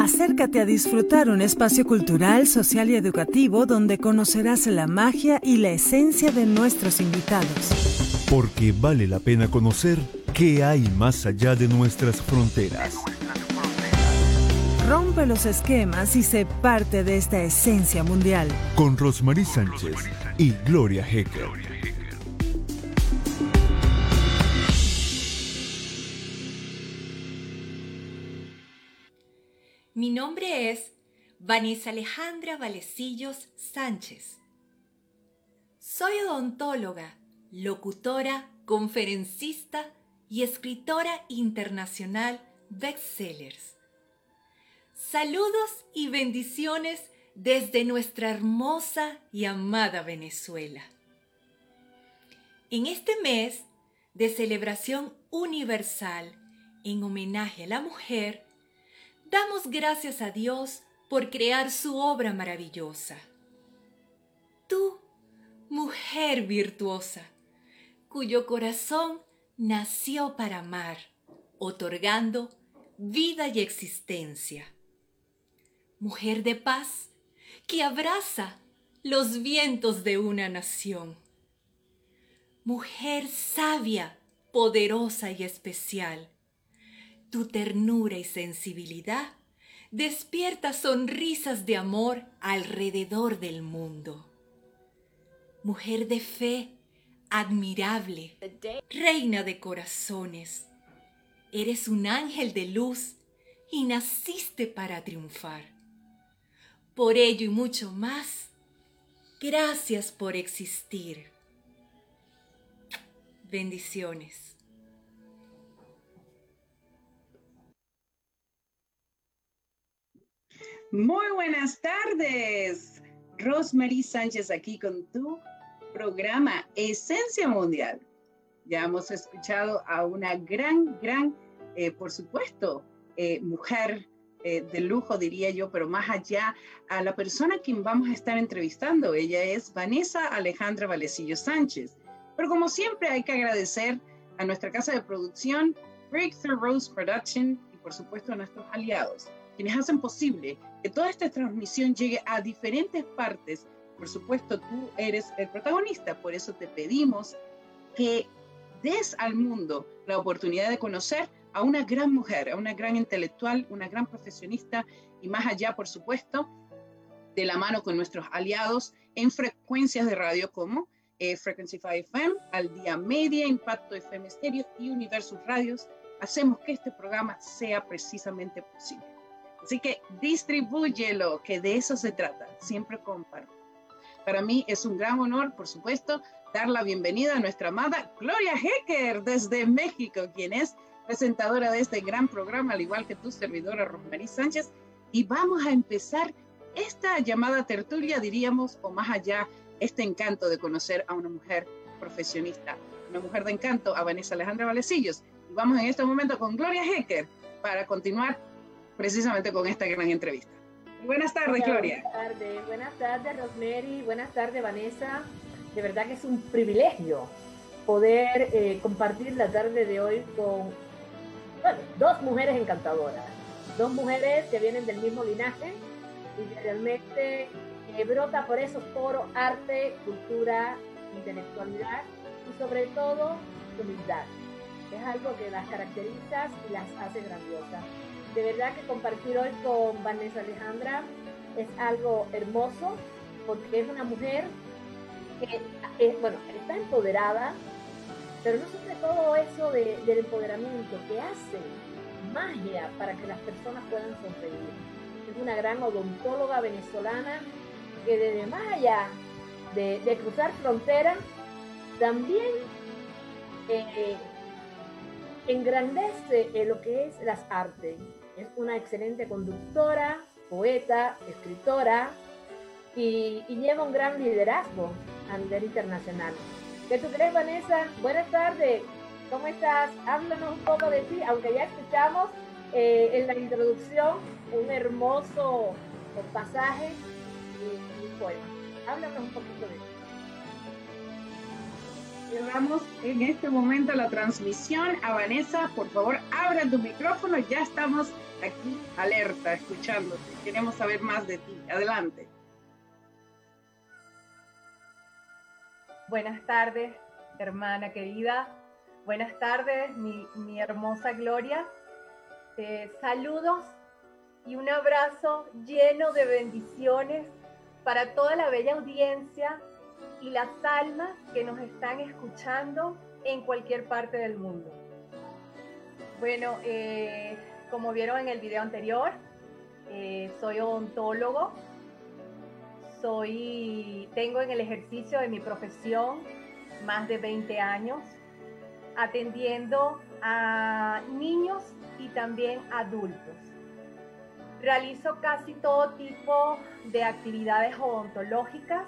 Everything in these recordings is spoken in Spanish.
Acércate a disfrutar un espacio cultural, social y educativo donde conocerás la magia y la esencia de nuestros invitados. Porque vale la pena conocer qué hay más allá de nuestras fronteras. Rompe los esquemas y sé parte de esta esencia mundial. Con Rosmarie Sánchez y Gloria Hecker. Vanessa Alejandra Valecillos Sánchez. Soy odontóloga, locutora, conferencista y escritora internacional bestsellers. Saludos y bendiciones desde nuestra hermosa y amada Venezuela. En este mes de celebración universal en homenaje a la mujer, damos gracias a Dios por crear su obra maravillosa. Tú, mujer virtuosa, cuyo corazón nació para amar, otorgando vida y existencia. Mujer de paz, que abraza los vientos de una nación. Mujer sabia, poderosa y especial tu ternura y sensibilidad despierta sonrisas de amor alrededor del mundo. Mujer de fe, admirable, reina de corazones, eres un ángel de luz y naciste para triunfar. Por ello y mucho más, gracias por existir. Bendiciones. Muy buenas tardes. Rosemary Sánchez aquí con tu programa Esencia Mundial. Ya hemos escuchado a una gran, gran, eh, por supuesto, eh, mujer eh, de lujo, diría yo, pero más allá, a la persona a quien vamos a estar entrevistando. Ella es Vanessa Alejandra Valecillo Sánchez. Pero como siempre hay que agradecer a nuestra casa de producción, Breakthrough Rose Production, y por supuesto a nuestros aliados quienes hacen posible que toda esta transmisión llegue a diferentes partes. Por supuesto, tú eres el protagonista, por eso te pedimos que des al mundo la oportunidad de conocer a una gran mujer, a una gran intelectual, una gran profesionista y más allá, por supuesto, de la mano con nuestros aliados en frecuencias de radio como eh, Frequency 5 FM, Al Día Media, Impacto FM Stereo y Universus Radios, hacemos que este programa sea precisamente posible. Así que distribúyelo, que de eso se trata, siempre comparto. Para mí es un gran honor, por supuesto, dar la bienvenida a nuestra amada Gloria Hecker desde México, quien es presentadora de este gran programa, al igual que tu servidora Rosmarie Sánchez. Y vamos a empezar esta llamada tertulia, diríamos, o más allá, este encanto de conocer a una mujer profesionista, una mujer de encanto, a Vanessa Alejandra Valecillos. Y vamos en este momento con Gloria Hecker para continuar precisamente con esta gran entrevista. Buenas tardes, Gloria. Buenas tardes, buenas tardes, Rosemary, buenas tardes, Vanessa. De verdad que es un privilegio poder eh, compartir la tarde de hoy con dos mujeres encantadoras, dos mujeres que vienen del mismo linaje y que realmente eh, brota por esos foros arte, cultura, intelectualidad y sobre todo humildad. Es algo que las caracteriza y las hace grandiosas. De verdad que compartir hoy con Vanessa Alejandra es algo hermoso porque es una mujer que, eh, bueno, está empoderada, pero no sobre todo eso del empoderamiento, que hace magia para que las personas puedan sonreír. Es una gran odontóloga venezolana que desde más allá de, cruzar fronteras, también eh, engrandece lo que es las artes es una excelente conductora, poeta, escritora y, lleva un gran liderazgo a nivel internacional. ¿Qué tú crees, Vanessa? Buenas tardes. ¿Cómo estás? Háblanos un poco de ti, aunque ya escuchamos eh, en la introducción un hermoso pasaje y un poema. Háblanos un poquito de ti. Cerramos en este momento la transmisión. A Vanessa, por favor, abra tu micrófono. Ya estamos aquí alerta, escuchándote. Queremos saber más de ti. Adelante. Buenas tardes, hermana querida. Buenas tardes, mi, hermosa Gloria. Saludos y un abrazo lleno de bendiciones para toda la bella audiencia y las almas que nos están escuchando en cualquier parte del mundo. Bueno, eh, como vieron en el video anterior, eh, soy odontólogo, soy, tengo en el ejercicio de mi profesión más de 20 años, atendiendo a niños y también adultos. Realizo casi todo tipo de actividades odontológicas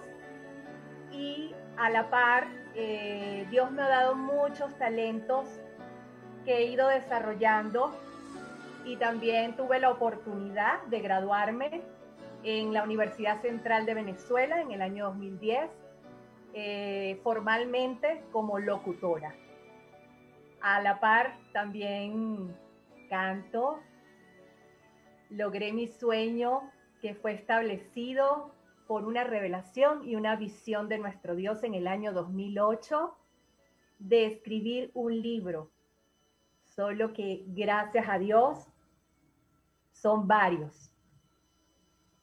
y a la par eh, Dios me ha dado muchos talentos que he ido desarrollando y también tuve la oportunidad de graduarme en la Universidad Central de Venezuela en el año 2010, eh, formalmente como locutora. A la par también canto, logré mi sueño que fue establecido por una revelación y una visión de nuestro Dios en el año 2008 de escribir un libro. Solo que gracias a Dios son varios.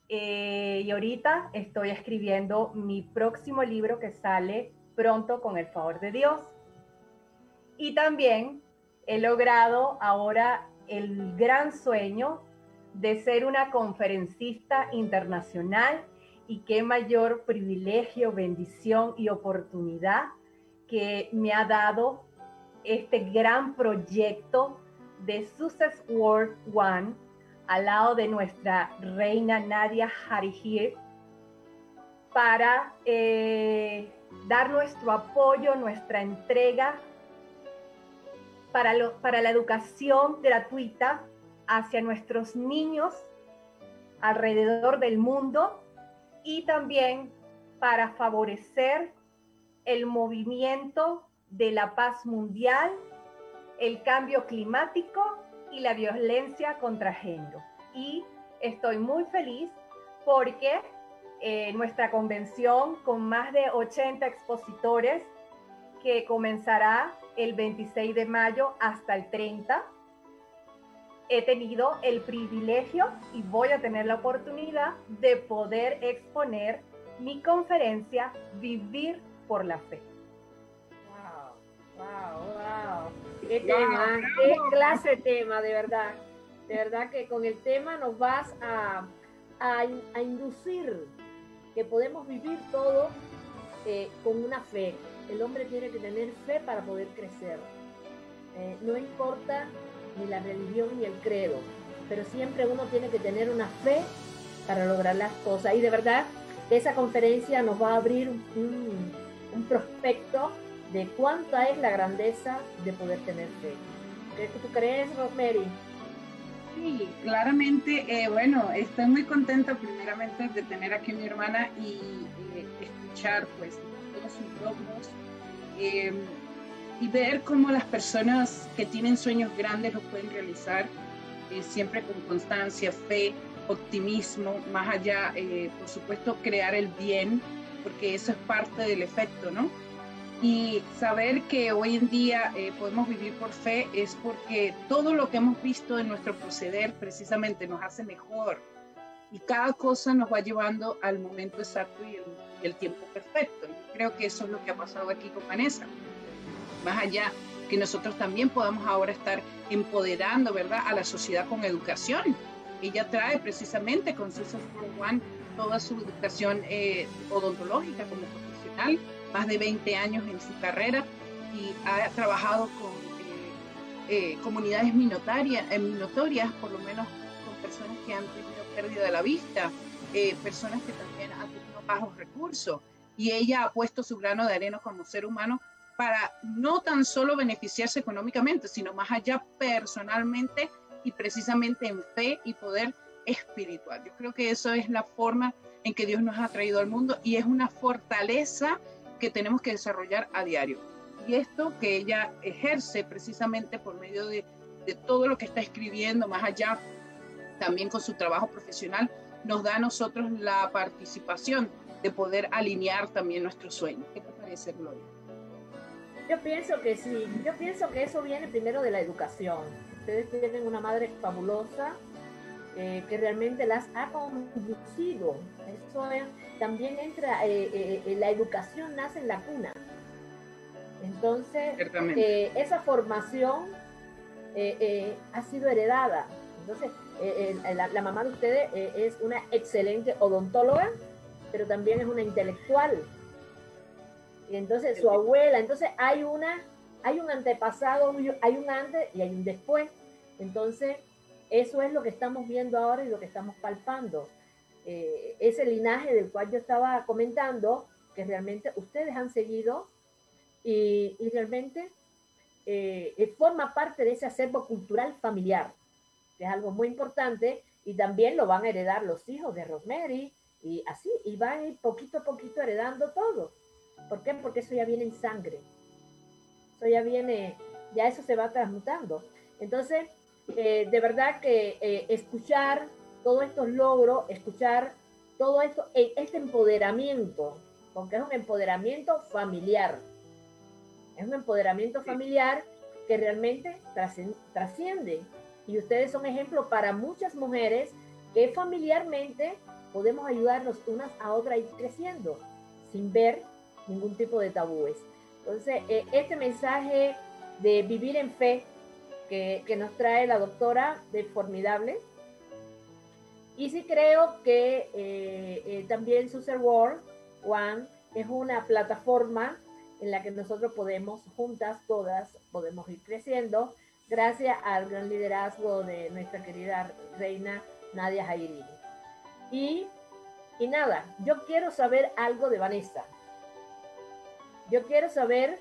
Eh, y ahorita estoy escribiendo mi próximo libro que sale pronto con el favor de Dios. Y también he logrado ahora el gran sueño de ser una conferencista internacional y qué mayor privilegio, bendición y oportunidad que me ha dado este gran proyecto de Success World One al lado de nuestra reina Nadia Harihir para eh, dar nuestro apoyo, nuestra entrega para, para la educación gratuita hacia nuestros niños alrededor del mundo y también para favorecer el movimiento de la paz mundial, el cambio climático y la violencia contra género. Y estoy muy feliz porque eh, nuestra convención con más de 80 expositores que comenzará el 26 de mayo hasta el 30 he tenido el privilegio y voy a tener la oportunidad de poder exponer mi conferencia Vivir por la Fe. Wow, wow, wow. Qué tema, qué clase de tema, de verdad. De verdad que con el tema nos vas a, a, inducir que podemos vivir todo eh, con una fe. El hombre tiene que tener fe para poder crecer. Eh, no importa ni la religión ni el credo, pero siempre uno tiene que tener una fe para lograr las cosas. Y de verdad, esa conferencia nos va a abrir un, prospecto de cuánta es la grandeza de poder tener fe. ¿Qué tú crees, Rosemary? Sí, claramente, eh, bueno, estoy muy contenta primeramente de tener aquí a mi hermana y escuchar pues todos sus logros. Eh, y ver cómo las personas que tienen sueños grandes los pueden realizar eh, siempre con constancia, fe, optimismo, más allá, por supuesto, crear el bien, porque eso es parte del efecto, ¿no? Y saber que hoy en día eh, podemos vivir por fe es porque todo lo que hemos visto en nuestro proceder precisamente nos hace mejor y cada cosa nos va llevando al momento exacto y el, el tiempo perfecto. creo que eso es lo que ha pasado aquí con Vanessa más allá que nosotros también podamos ahora estar empoderando, ¿verdad?, a la sociedad con educación. Ella trae precisamente con Susan One toda su educación eh, odontológica como profesional, más de 20 años en su carrera y ha trabajado con eh, eh, comunidades minotorias, minotorias, por lo menos con personas que han tenido pérdida de la vista, personas que también han tenido bajos recursos. Y ella ha puesto su grano de arena como ser humano para no tan solo beneficiarse económicamente, sino más allá personalmente y precisamente en fe y poder espiritual. Yo creo que eso es la forma en que Dios nos ha traído al mundo y es una fortaleza que tenemos que desarrollar a diario. y esto que ella ejerce precisamente por medio de, de todo lo que está escribiendo, más allá también con su trabajo profesional, nos da a nosotros la participación de poder alinear también nuestros sueños. ¿Qué te parece, Gloria? Yo pienso que sí, yo pienso que eso viene primero de la educación. Ustedes tienen una madre fabulosa eh, que realmente las ha conducido. Eso también entra, eh, eh, la educación nace en la cuna. Entonces, esa formación ha sido heredada. Entonces, la, la, mamá de ustedes es una excelente odontóloga, pero también es una intelectual. Y entonces su abuela, entonces hay una, hay un antepasado, hay un antes y hay un después. Entonces, eso es lo que estamos viendo ahora y lo que estamos palpando. Eh, ese linaje del cual yo estaba comentando, que realmente ustedes han seguido y, realmente eh, eh, forma parte de ese acervo cultural familiar, que es algo muy importante y también lo van a heredar los hijos de Rosemary y así, y van a ir poquito a poquito heredando todo. ¿Por qué? Porque eso ya viene en sangre. Eso ya viene, ya eso se va transmutando. Entonces, eh, de verdad que eh, escuchar todos estos logros, escuchar todo esto, e, este empoderamiento, porque es un empoderamiento familiar. Es un empoderamiento familiar que realmente trasciende. Y ustedes son ejemplo para muchas mujeres que familiarmente podemos ayudarnos unas a otras a ir creciendo sin ver ningún tipo de tabúes. Entonces, eh, este mensaje de vivir en fe, que, nos trae la doctora de Formidable. Y sí creo que eh, eh, también Suser World One es una plataforma en la que nosotros podemos, juntas todas, podemos ir creciendo gracias al gran liderazgo de nuestra querida reina Nadia Jairini. Y, y nada, yo quiero saber algo de Vanessa. Yo quiero saber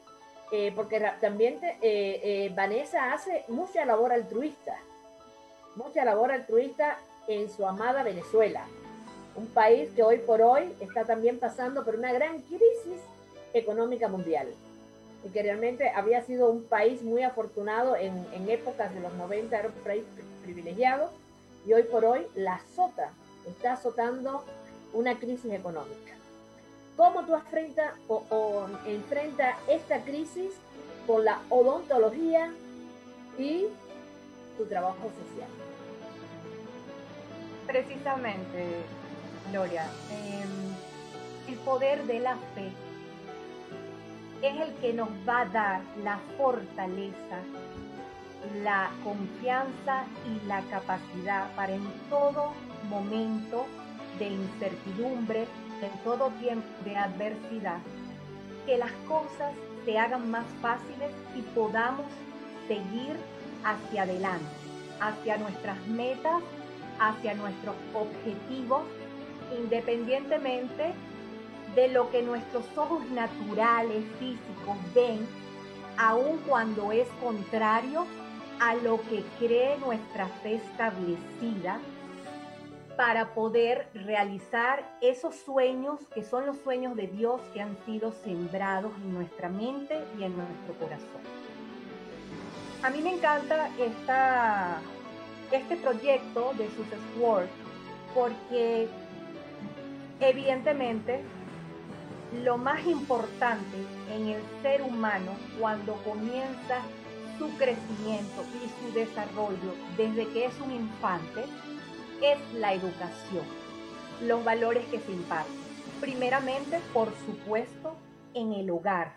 eh, porque también eh, eh, Vanessa hace mucha labor altruista, mucha labor altruista en su amada Venezuela, un país que hoy por hoy está también pasando por una gran crisis económica mundial y que realmente había sido un país muy afortunado en, en épocas de los 90, era un país privilegiado y hoy por hoy la azota, está azotando una crisis económica. ¿Cómo tú enfrentas o, enfrenta esta crisis con la odontología y tu trabajo social? Precisamente, Gloria, em, el poder de la fe es el que nos va a dar la fortaleza, la confianza y la capacidad para en todo momento de incertidumbre, en todo tiempo de adversidad, que las cosas se hagan más fáciles y podamos seguir hacia adelante, hacia nuestras metas, hacia nuestros objetivos, independientemente de lo que nuestros ojos naturales, físicos ven, aun cuando es contrario a lo que cree nuestra fe establecida para poder realizar esos sueños que son los sueños de Dios que han sido sembrados en nuestra mente y en nuestro corazón. A mí me encanta esta, este proyecto de Success World porque evidentemente lo más importante en el ser humano cuando comienza su crecimiento y su desarrollo desde que es un infante es la educación, los valores que se imparten. Primeramente, por supuesto, en el hogar,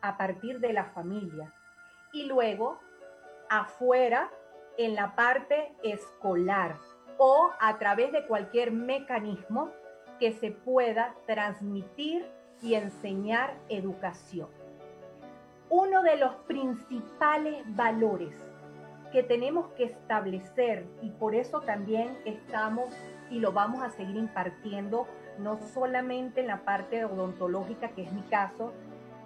a partir de la familia, y luego afuera, en la parte escolar o a través de cualquier mecanismo que se pueda transmitir y enseñar educación. Uno de los principales valores que tenemos que establecer y por eso también estamos y lo vamos a seguir impartiendo, no solamente en la parte odontológica, que es mi caso,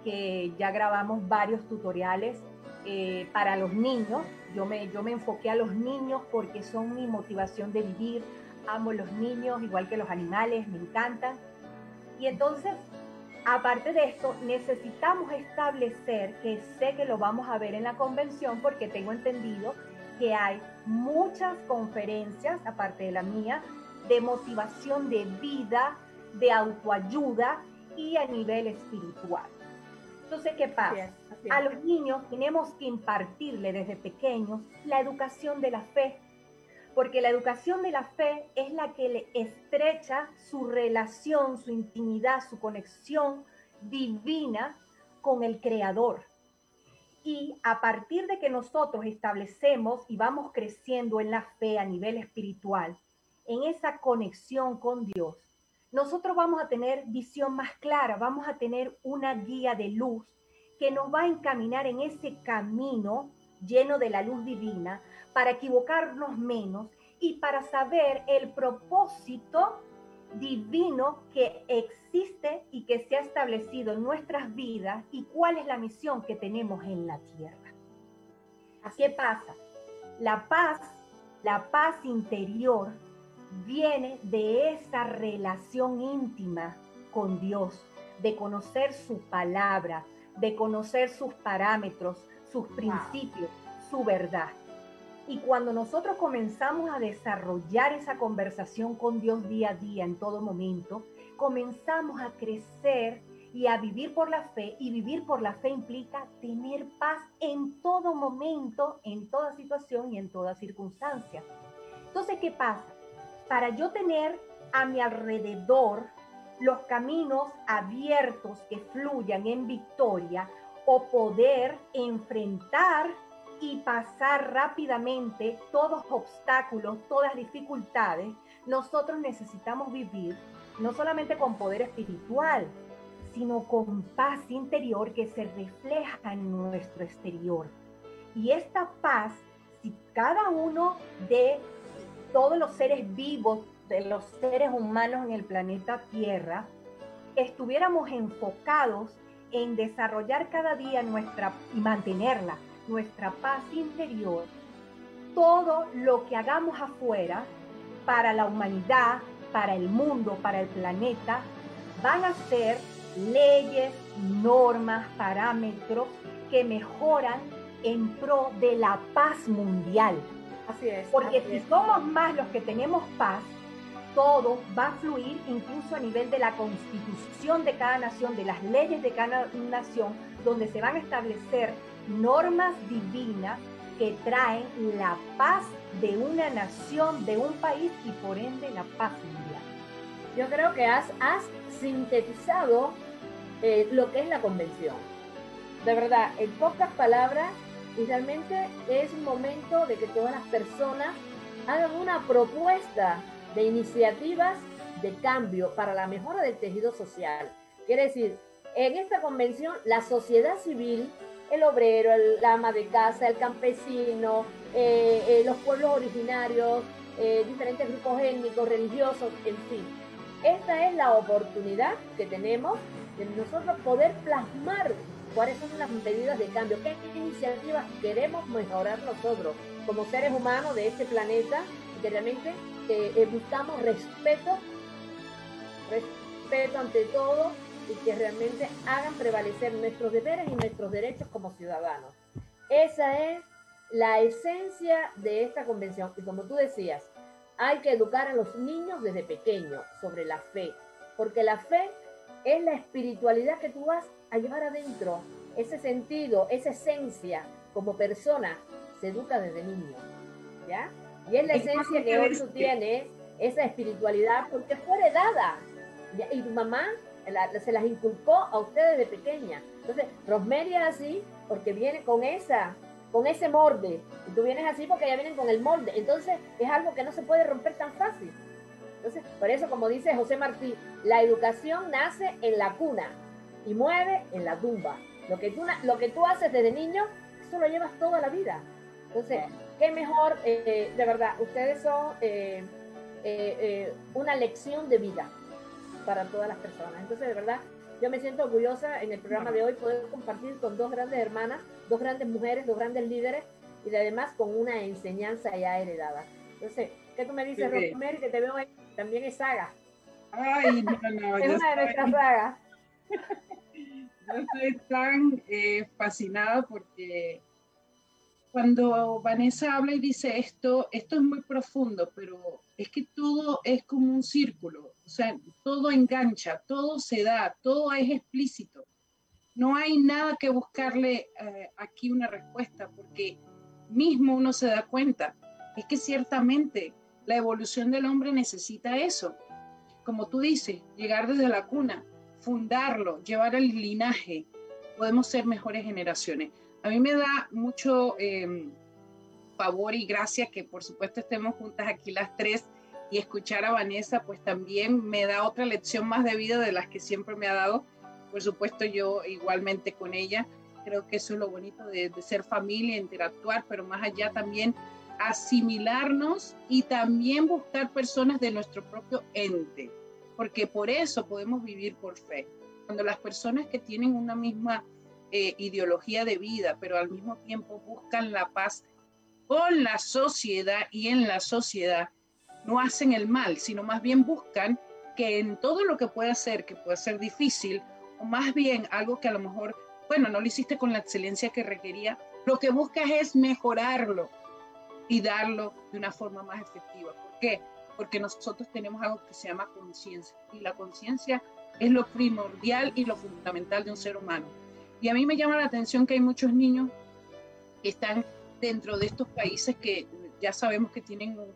que ya grabamos varios tutoriales eh, para los niños. Yo me, yo me enfoqué a los niños porque son mi motivación de vivir. Amo los niños, igual que los animales, me encantan. Y entonces Aparte de esto, necesitamos establecer, que sé que lo vamos a ver en la convención, porque tengo entendido que hay muchas conferencias, aparte de la mía, de motivación de vida, de autoayuda y a nivel espiritual. Entonces, ¿qué pasa? A los niños tenemos que impartirle desde pequeños la educación de la fe, porque la educación de la fe es la que le estrecha su relación, su intimidad, su conexión divina con el Creador. Y a partir de que nosotros establecemos y vamos creciendo en la fe a nivel espiritual, en esa conexión con Dios, nosotros vamos a tener visión más clara, vamos a tener una guía de luz que nos va a encaminar en ese camino lleno de la luz divina para equivocarnos menos y para saber el propósito divino que existe y que se ha establecido en nuestras vidas y cuál es la misión que tenemos en la tierra. ¿Qué pasa? La paz, la paz interior viene de esa relación íntima con Dios, de conocer su palabra, de conocer sus parámetros, sus principios, su verdad. Y cuando nosotros comenzamos a desarrollar esa conversación con Dios día a día, en todo momento, comenzamos a crecer y a vivir por la fe. Y vivir por la fe implica tener paz en todo momento, en toda situación y en toda circunstancia. Entonces, ¿qué pasa? Para yo tener a mi alrededor los caminos abiertos que fluyan en victoria o poder enfrentar y pasar rápidamente todos obstáculos, todas dificultades, nosotros necesitamos vivir no solamente con poder espiritual, sino con paz interior que se refleja en nuestro exterior. Y esta paz, si cada uno de todos los seres vivos, de los seres humanos en el planeta Tierra, estuviéramos enfocados en desarrollar cada día nuestra y mantenerla, nuestra paz interior, todo lo que hagamos afuera para la humanidad, para el mundo, para el planeta, van a ser leyes, normas, parámetros que mejoran en pro de la paz mundial. Así es. Porque si somos más los que tenemos paz, todo va a fluir incluso a nivel de la constitución de cada nación, de las leyes de cada nación, donde se van a establecer normas divinas que traen la paz de una nación, de un país y por ende la paz mundial. Yo creo que has, has sintetizado eh, lo que es la convención. De verdad, en pocas palabras, y realmente es momento de que todas las personas hagan una propuesta de iniciativas de cambio para la mejora del tejido social. Quiere decir, en esta convención la sociedad civil el obrero, el, ama de casa, el campesino, eh, eh, los pueblos originarios, eh, diferentes grupos étnicos, religiosos, en fin. Esta es la oportunidad que tenemos de nosotros poder plasmar cuáles son las medidas de cambio, qué iniciativas queremos mejorar nosotros como seres humanos de este planeta que realmente buscamos respeto, respeto ante todo y que realmente hagan prevalecer nuestros deberes y nuestros derechos como ciudadanos. Esa es la esencia de esta convención. Y como tú decías, hay que educar a los niños desde pequeños sobre la fe, porque la fe es la espiritualidad que tú vas a llevar adentro, ese sentido, esa esencia como persona se educa desde niño, ¿ya? Y es la esencia que hoy tú tienes, esa espiritualidad, porque fue heredada. Y tu mamá se las inculcó a ustedes de pequeña. Entonces, Rosemary es así porque viene con esa, con ese molde. Y tú vienes así porque ya vienen con el molde. Entonces, es algo que no se puede romper tan fácil. Entonces, por eso, como dice José Martí, la educación nace en la cuna y mueve en la tumba. Lo que tú, lo que tú haces desde niño, eso lo llevas toda la vida. Entonces, qué mejor, eh, de verdad, ustedes son eh, eh, una lección de vida para todas las personas. Entonces, de verdad, yo me siento orgullosa en el programa de hoy poder compartir con dos grandes hermanas, dos grandes mujeres, dos grandes líderes y además con una enseñanza ya heredada. Entonces, ¿qué tú me dices, sí, Que te veo ahí, también es saga. Ay, no, no. es una de nuestras sagas. Yo estoy tan eh, fascinada porque cuando Vanessa habla y dice esto, esto es muy profundo, pero es que todo es como un círculo, o sea, todo engancha, todo se da, todo es explícito. No hay nada que buscarle eh, aquí una respuesta, porque mismo uno se da cuenta. Es que ciertamente la evolución del hombre necesita eso. Como tú dices, llegar desde la cuna, fundarlo, llevar el linaje, podemos ser mejores generaciones. A mí me da mucho em, favor y gracia que por supuesto estemos juntas aquí las tres y escuchar a Vanessa, pues también me da otra lección más de vida de las que siempre me ha dado. Por supuesto yo igualmente con ella. Creo que eso es lo bonito de, ser familia, interactuar, pero más allá también asimilarnos y también buscar personas de nuestro propio ente, porque por eso podemos vivir por fe. Cuando las personas que tienen una misma eh, ideología de vida, pero al mismo tiempo buscan la paz con la sociedad y en la sociedad, no hacen el mal, sino más bien buscan que en todo lo que pueda ser, que pueda ser difícil, o más bien algo que a lo mejor, bueno, no lo hiciste con la excelencia que requería, lo que buscas es mejorarlo, y darlo de una forma más efectiva. ¿Por qué? Porque nosotros tenemos algo que se llama conciencia y la conciencia es lo primordial y lo fundamental de un ser humano. Y a mí me llama la atención que hay muchos niños que están dentro de estos países que ya sabemos que tienen un,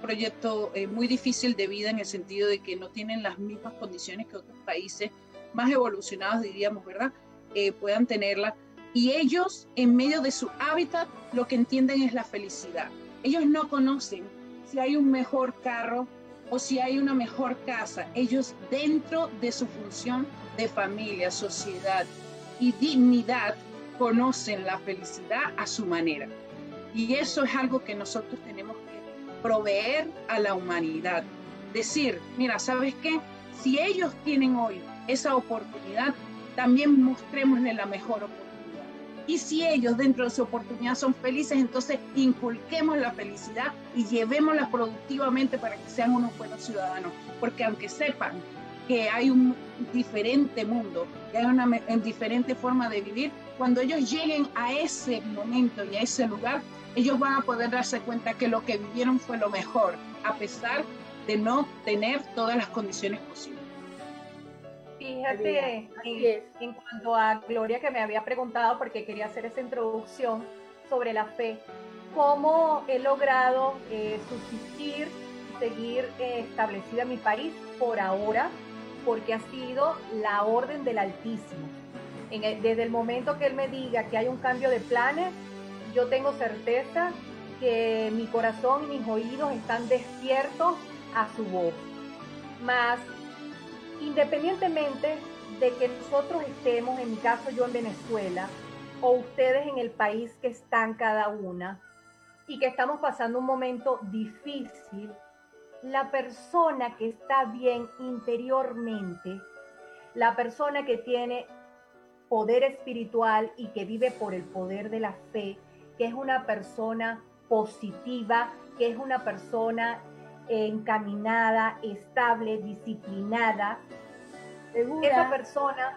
proyecto eh, muy difícil de vida en el sentido de que no tienen las mismas condiciones que otros países más evolucionados, diríamos, ¿verdad? Eh, puedan tenerla y ellos, en medio de su hábitat, lo que entienden es la felicidad. Ellos no conocen si hay un mejor carro o si hay una mejor casa. Ellos dentro de su función de familia, sociedad y dignidad conocen la felicidad a su manera. Y eso es algo que nosotros tenemos proveer a la humanidad. Decir, mira, ¿sabes qué? Si ellos tienen hoy esa oportunidad, también mostrémosle la mejor oportunidad y si ellos dentro de su oportunidad son felices, entonces inculquemos la felicidad y llevémosla productivamente para que sean unos buenos ciudadanos. Porque aunque sepan que hay un diferente mundo, que hay una diferente forma de vivir, cuando ellos lleguen a ese momento y a ese lugar, ellos van a poder darse cuenta que lo que vivieron fue lo mejor, a pesar de no tener todas las condiciones posibles. Fíjate, en, cuanto a Gloria que me había preguntado, porque quería hacer esa introducción sobre la fe, cómo he logrado eh, subsistir seguir eh, establecida en mi país por ahora, porque ha sido la orden del Altísimo. desde el momento que Él me diga que hay un cambio de planes, yo tengo certeza que mi corazón y mis oídos están despiertos a su voz. Más independientemente de que nosotros estemos, en mi caso yo en Venezuela, o ustedes en el país que están cada una, y que estamos pasando un momento difícil, la persona que está bien interiormente, la persona que tiene poder espiritual y que vive por el poder de la fe, que es una persona positiva, que es una persona encaminada, estable, disciplinada. Esa persona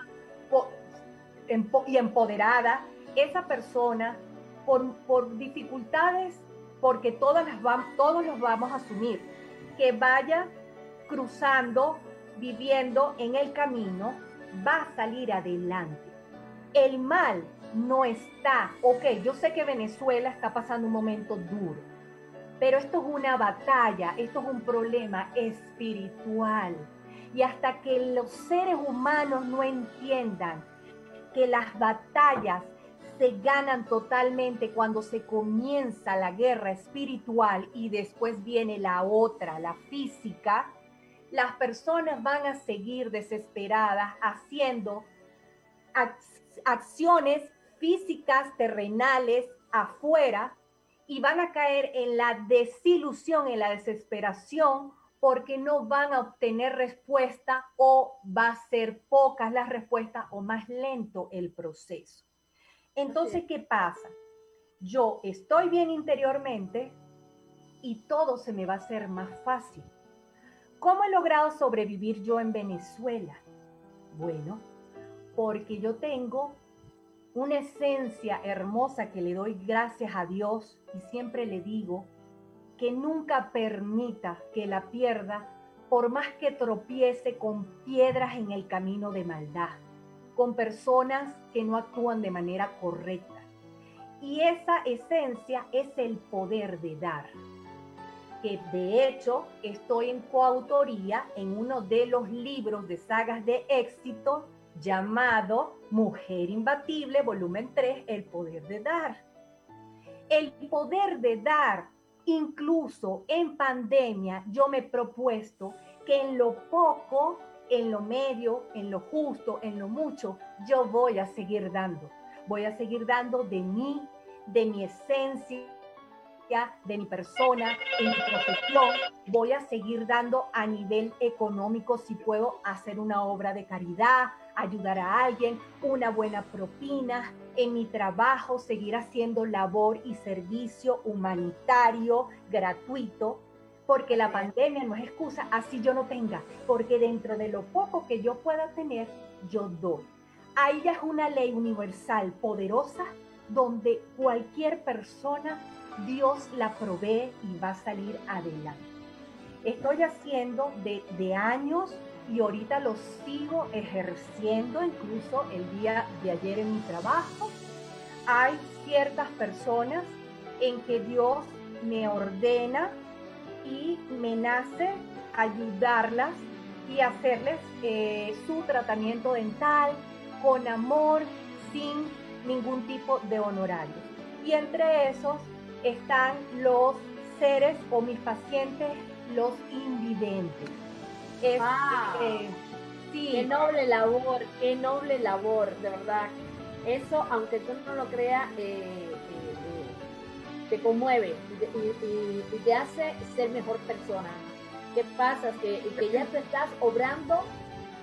y empoderada, esa persona por, por dificultades, porque todas las todos los vamos a asumir, que vaya cruzando, viviendo en el camino, va a salir adelante. El mal no está, ok, yo sé que Venezuela está pasando un momento duro, pero esto es una batalla, esto es un problema espiritual. Y hasta que los seres humanos no entiendan que las batallas se ganan totalmente cuando se comienza la guerra espiritual y después viene la otra, la física, las personas van a seguir desesperadas haciendo acciones físicas, terrenales, afuera, y van a caer en la desilusión, en la desesperación, porque no van a obtener respuesta o va a ser pocas las respuestas o más lento el proceso. Entonces, ¿qué pasa? Yo estoy bien interiormente y todo se me va a hacer más fácil. ¿Cómo he logrado sobrevivir yo en Venezuela? Bueno, porque yo tengo una esencia hermosa que le doy gracias a Dios y siempre le digo que nunca permita que la pierda por más que tropiece con piedras en el camino de maldad, con personas que no actúan de manera correcta. Y esa esencia es el poder de dar que de hecho estoy en coautoría en uno de los libros de sagas de éxito llamado Mujer Imbatible, volumen 3, El Poder de Dar. El poder de dar, incluso en pandemia, yo me he propuesto que en lo poco, en lo medio, en lo justo, en lo mucho, yo voy a seguir dando. Voy a seguir dando de mí, de mi esencia, de mi persona, en mi profesión, voy a seguir dando a nivel económico si puedo hacer una obra de caridad, ayudar a alguien, una buena propina, en mi trabajo seguir haciendo labor y servicio humanitario gratuito, porque la pandemia no es excusa, así yo no tenga, porque dentro de lo poco que yo pueda tener, yo doy. Ahí ya es una ley universal poderosa donde cualquier persona Dios la provee y va a salir adelante. Estoy haciendo de, años y ahorita lo sigo ejerciendo, incluso el día de ayer en mi trabajo. Hay ciertas personas en que Dios me ordena y me nace ayudarlas y hacerles eh, su tratamiento dental con amor, sin ningún tipo de honorario. Y entre esos están los seres o mis pacientes, los invidentes. Ah, eh, sí. Qué noble labor, qué noble labor, de verdad. Eso, aunque tú no lo creas, eh, te conmueve y, te hace ser mejor persona. ¿Qué pasa? Que, que ya te estás obrando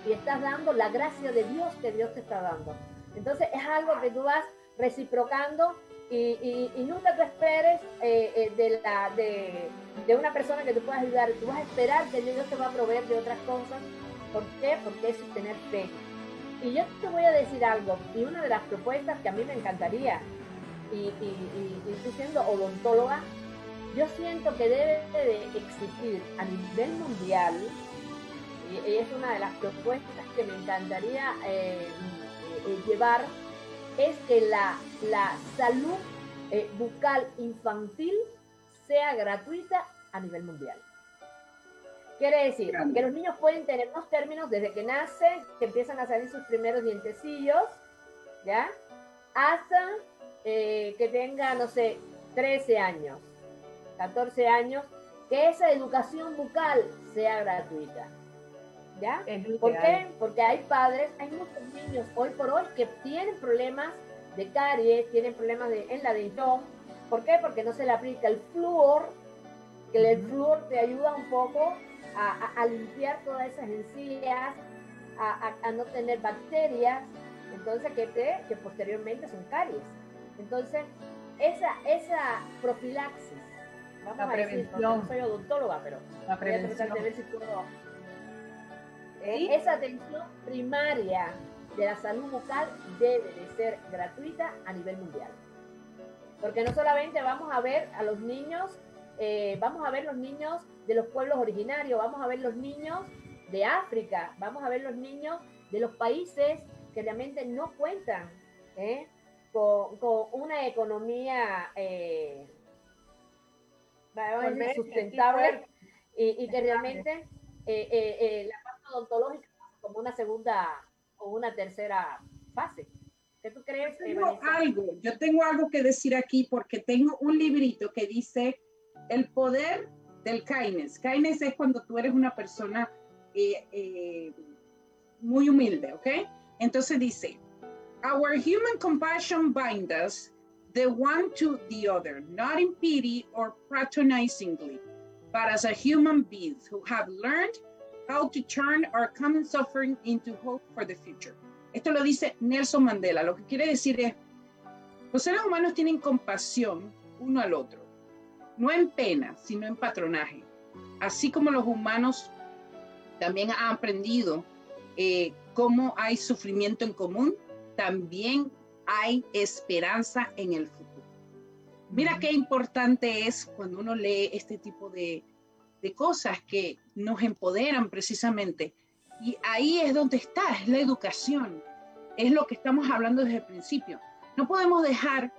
y estás dando la gracia de Dios que Dios te está dando. Entonces es algo que tú vas reciprocando y, nunca te esperes eh, eh, de, la, de, una persona que te pueda ayudar. Tú vas a esperar que Dios te va a proveer de otras cosas. ¿Por qué? Porque eso es tener fe. Y yo te voy a decir algo, y una de las propuestas que a mí me encantaría, y, y, tú siendo odontóloga, yo siento que debe de existir a nivel mundial, y, es una de las propuestas que me encantaría eh, llevar es que la, la salud eh, bucal infantil sea gratuita a nivel mundial. Quiere decir que los niños pueden tener unos términos desde que nacen, que empiezan a salir sus primeros dientecillos, ¿ya? Hasta eh, que tenga, no sé, 13 años, 14 años, que esa educación bucal sea gratuita. ¿Ya? ¿Por qué? Porque hay padres, hay muchos niños hoy por hoy que tienen problemas de caries, tienen problemas de, en la dentición. ¿Por qué? Porque no se le aplica el flúor, que el flúor te ayuda un poco a, limpiar todas esas encías, a, no tener bacterias, entonces que, te, que posteriormente son caries. Entonces, esa, esa profilaxis, vamos la a prevención. decir, no soy odontóloga, pero la prevención. voy a de ver si puedo esa atención primaria de la salud bucal debe de ser gratuita a nivel mundial. Porque no solamente vamos a ver a los niños, eh, vamos a ver los niños de los pueblos originarios, vamos a ver los niños de África, vamos a ver los niños de los países que realmente no cuentan ¿eh? Con, una economía eh, sustentable y, que realmente la odontológica como una segunda o una tercera fase. ¿Qué tú crees? Yo tengo algo, yo tengo algo que decir aquí porque tengo un librito que dice el poder del kindness. Kindness es cuando tú eres una persona eh, eh, muy humilde, ¿ok? Entonces dice, our human compassion binds us the one to the other, not in pity or patronizingly, but as a human beings who have learned How to Turn Our Common Suffering into Hope for the Future. Esto lo dice Nelson Mandela. Lo que quiere decir es, los seres humanos tienen compasión uno al otro, no en pena, sino en patronaje. Así como los humanos también han aprendido eh, como hay sufrimiento en común, también hay esperanza en el futuro. Mira qué importante es cuando uno lee este tipo de, de cosas que nos empoderan precisamente. Y ahí es donde está, es la educación. Es lo que estamos hablando desde el principio. No podemos dejar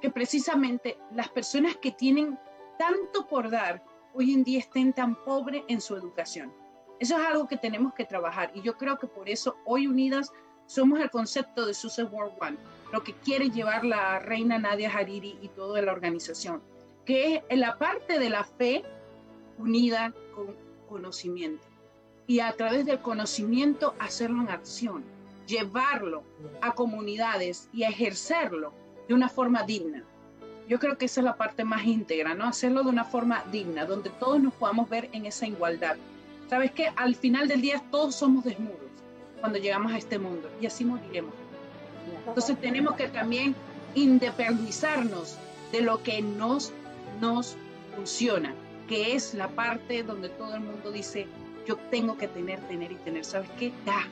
que precisamente las personas que tienen tanto por dar hoy en día estén tan pobres en su educación. Eso es algo que tenemos que trabajar y yo creo que por eso hoy unidas somos el concepto de Success World One, lo que quiere llevar la reina Nadia Hariri y toda la organización, que es la parte de la fe unida con conocimiento y a través del conocimiento hacerlo en acción, llevarlo a comunidades y ejercerlo de una forma digna. Yo creo que esa es la parte más íntegra, ¿no? Hacerlo de una forma digna, donde todos nos podamos ver en esa igualdad. ¿Sabes qué? Al final del día todos somos desnudos cuando llegamos a este mundo y así moriremos. Entonces tenemos que también independizarnos de lo que nos, nos funciona, que es la parte donde todo el mundo dice, yo tengo que tener, tener y tener. ¿Sabes qué? Da,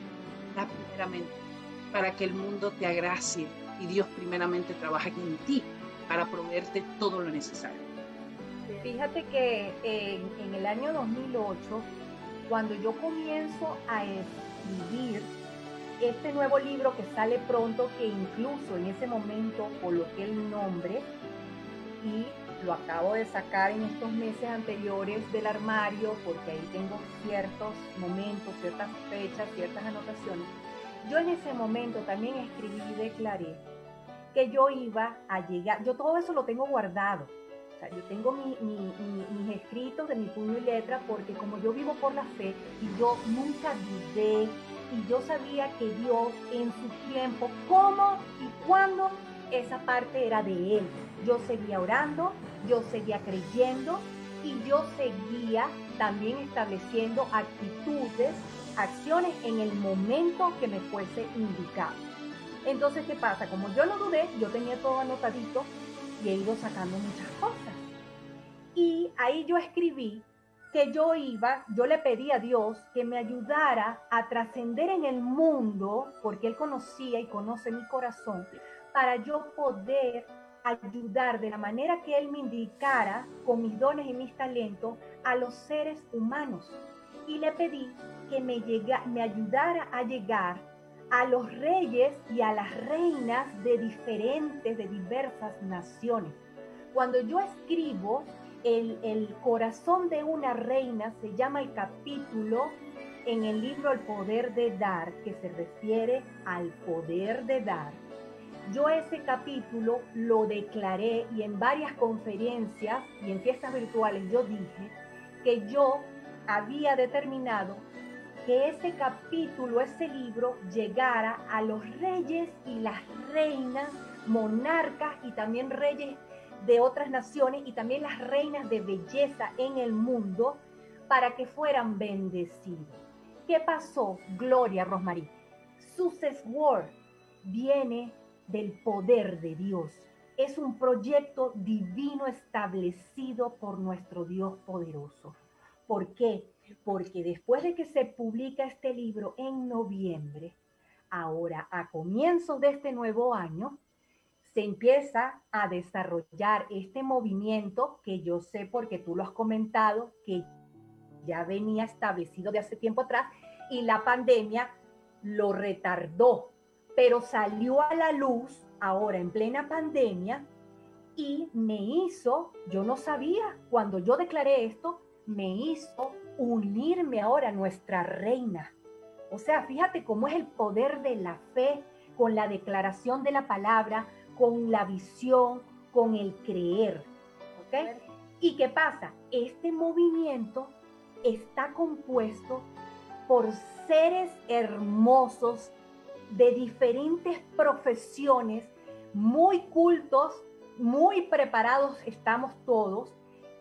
da primeramente para que el mundo te agracie y Dios primeramente trabaja en ti para proveerte todo lo necesario. Fíjate que en, en el año 2008, cuando yo comienzo a escribir este nuevo libro que sale pronto, que incluso en ese momento coloqué el nombre y lo acabo de sacar en estos meses anteriores del armario porque ahí tengo ciertos momentos, ciertas fechas, ciertas anotaciones. Yo en ese momento también escribí y declaré que yo iba a llegar, yo todo eso lo tengo guardado. Yo tengo mis escritos de mi puño y letra porque como yo vivo por la fe y yo nunca dudé y yo sabía que Dios en su tiempo, cómo y cuándo, esa parte era de Él. Yo seguía orando, yo seguía creyendo y yo seguía también estableciendo actitudes, acciones en el momento que me fuese indicado. Entonces, ¿qué pasa? Como yo no dudé, yo tenía todo anotadito y he ido sacando muchas cosas. Y ahí yo escribí que yo iba, yo le pedí a Dios que me ayudara a trascender en el mundo, porque Él conocía y conoce mi corazón, para yo poder ayudar de la manera que Él me indicara, con mis dones y mis talentos, a los seres humanos. Y le pedí que me, llega, me ayudara a llegar a los reyes y a las reinas de diferentes, de diversas naciones. Cuando yo escribo el, el, corazón de una reina, se llama el capítulo en el libro El poder de dar, que se refiere al poder de dar. Yo ese capítulo lo declaré y en varias conferencias y en fiestas virtuales yo dije que yo había determinado que ese capítulo, ese libro llegara a los reyes y las reinas, monarcas y también reyes de otras naciones y también las reinas de belleza en el mundo para que fueran bendecidos. ¿Qué pasó, Gloria Rosmarie? Success World viene del poder de Dios. Es un proyecto divino establecido por nuestro Dios poderoso. ¿Por qué? Porque después de que se publica este libro en noviembre, ahora a comienzos de este nuevo año, se empieza a desarrollar este movimiento que yo sé porque tú lo has comentado, que ya venía establecido de hace tiempo atrás y la pandemia lo retardó, pero salió a la luz ahora en plena pandemia y me hizo, yo no sabía, cuando yo declaré esto, me hizo unirme ahora a nuestra reina. O sea, fíjate cómo es el poder de la fe con la declaración de la palabra, con la visión, con el creer. ¿Ok? ¿Y qué pasa? Este movimiento está compuesto por seres hermosos de diferentes profesiones, muy cultos, muy preparados estamos todos,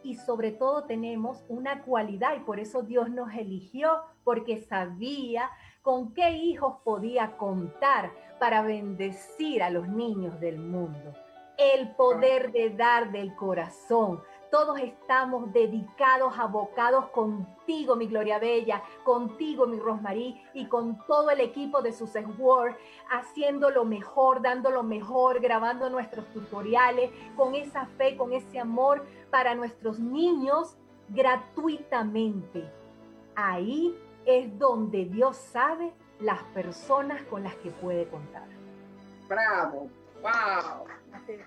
y sobre todo tenemos una cualidad y por eso Dios nos eligió, porque sabía con qué hijos podía contar para bendecir a los niños del mundo. El poder de dar del corazón. Todos estamos dedicados, abocados contigo, mi Gloria Bella, contigo, mi Rosmarie, y con todo el equipo de Success World, haciendo lo mejor, dando lo mejor, grabando nuestros tutoriales, con esa fe, con ese amor para nuestros niños gratuitamente. Ahí es donde Dios sabe las personas con las que puede contar. Bravo, wow.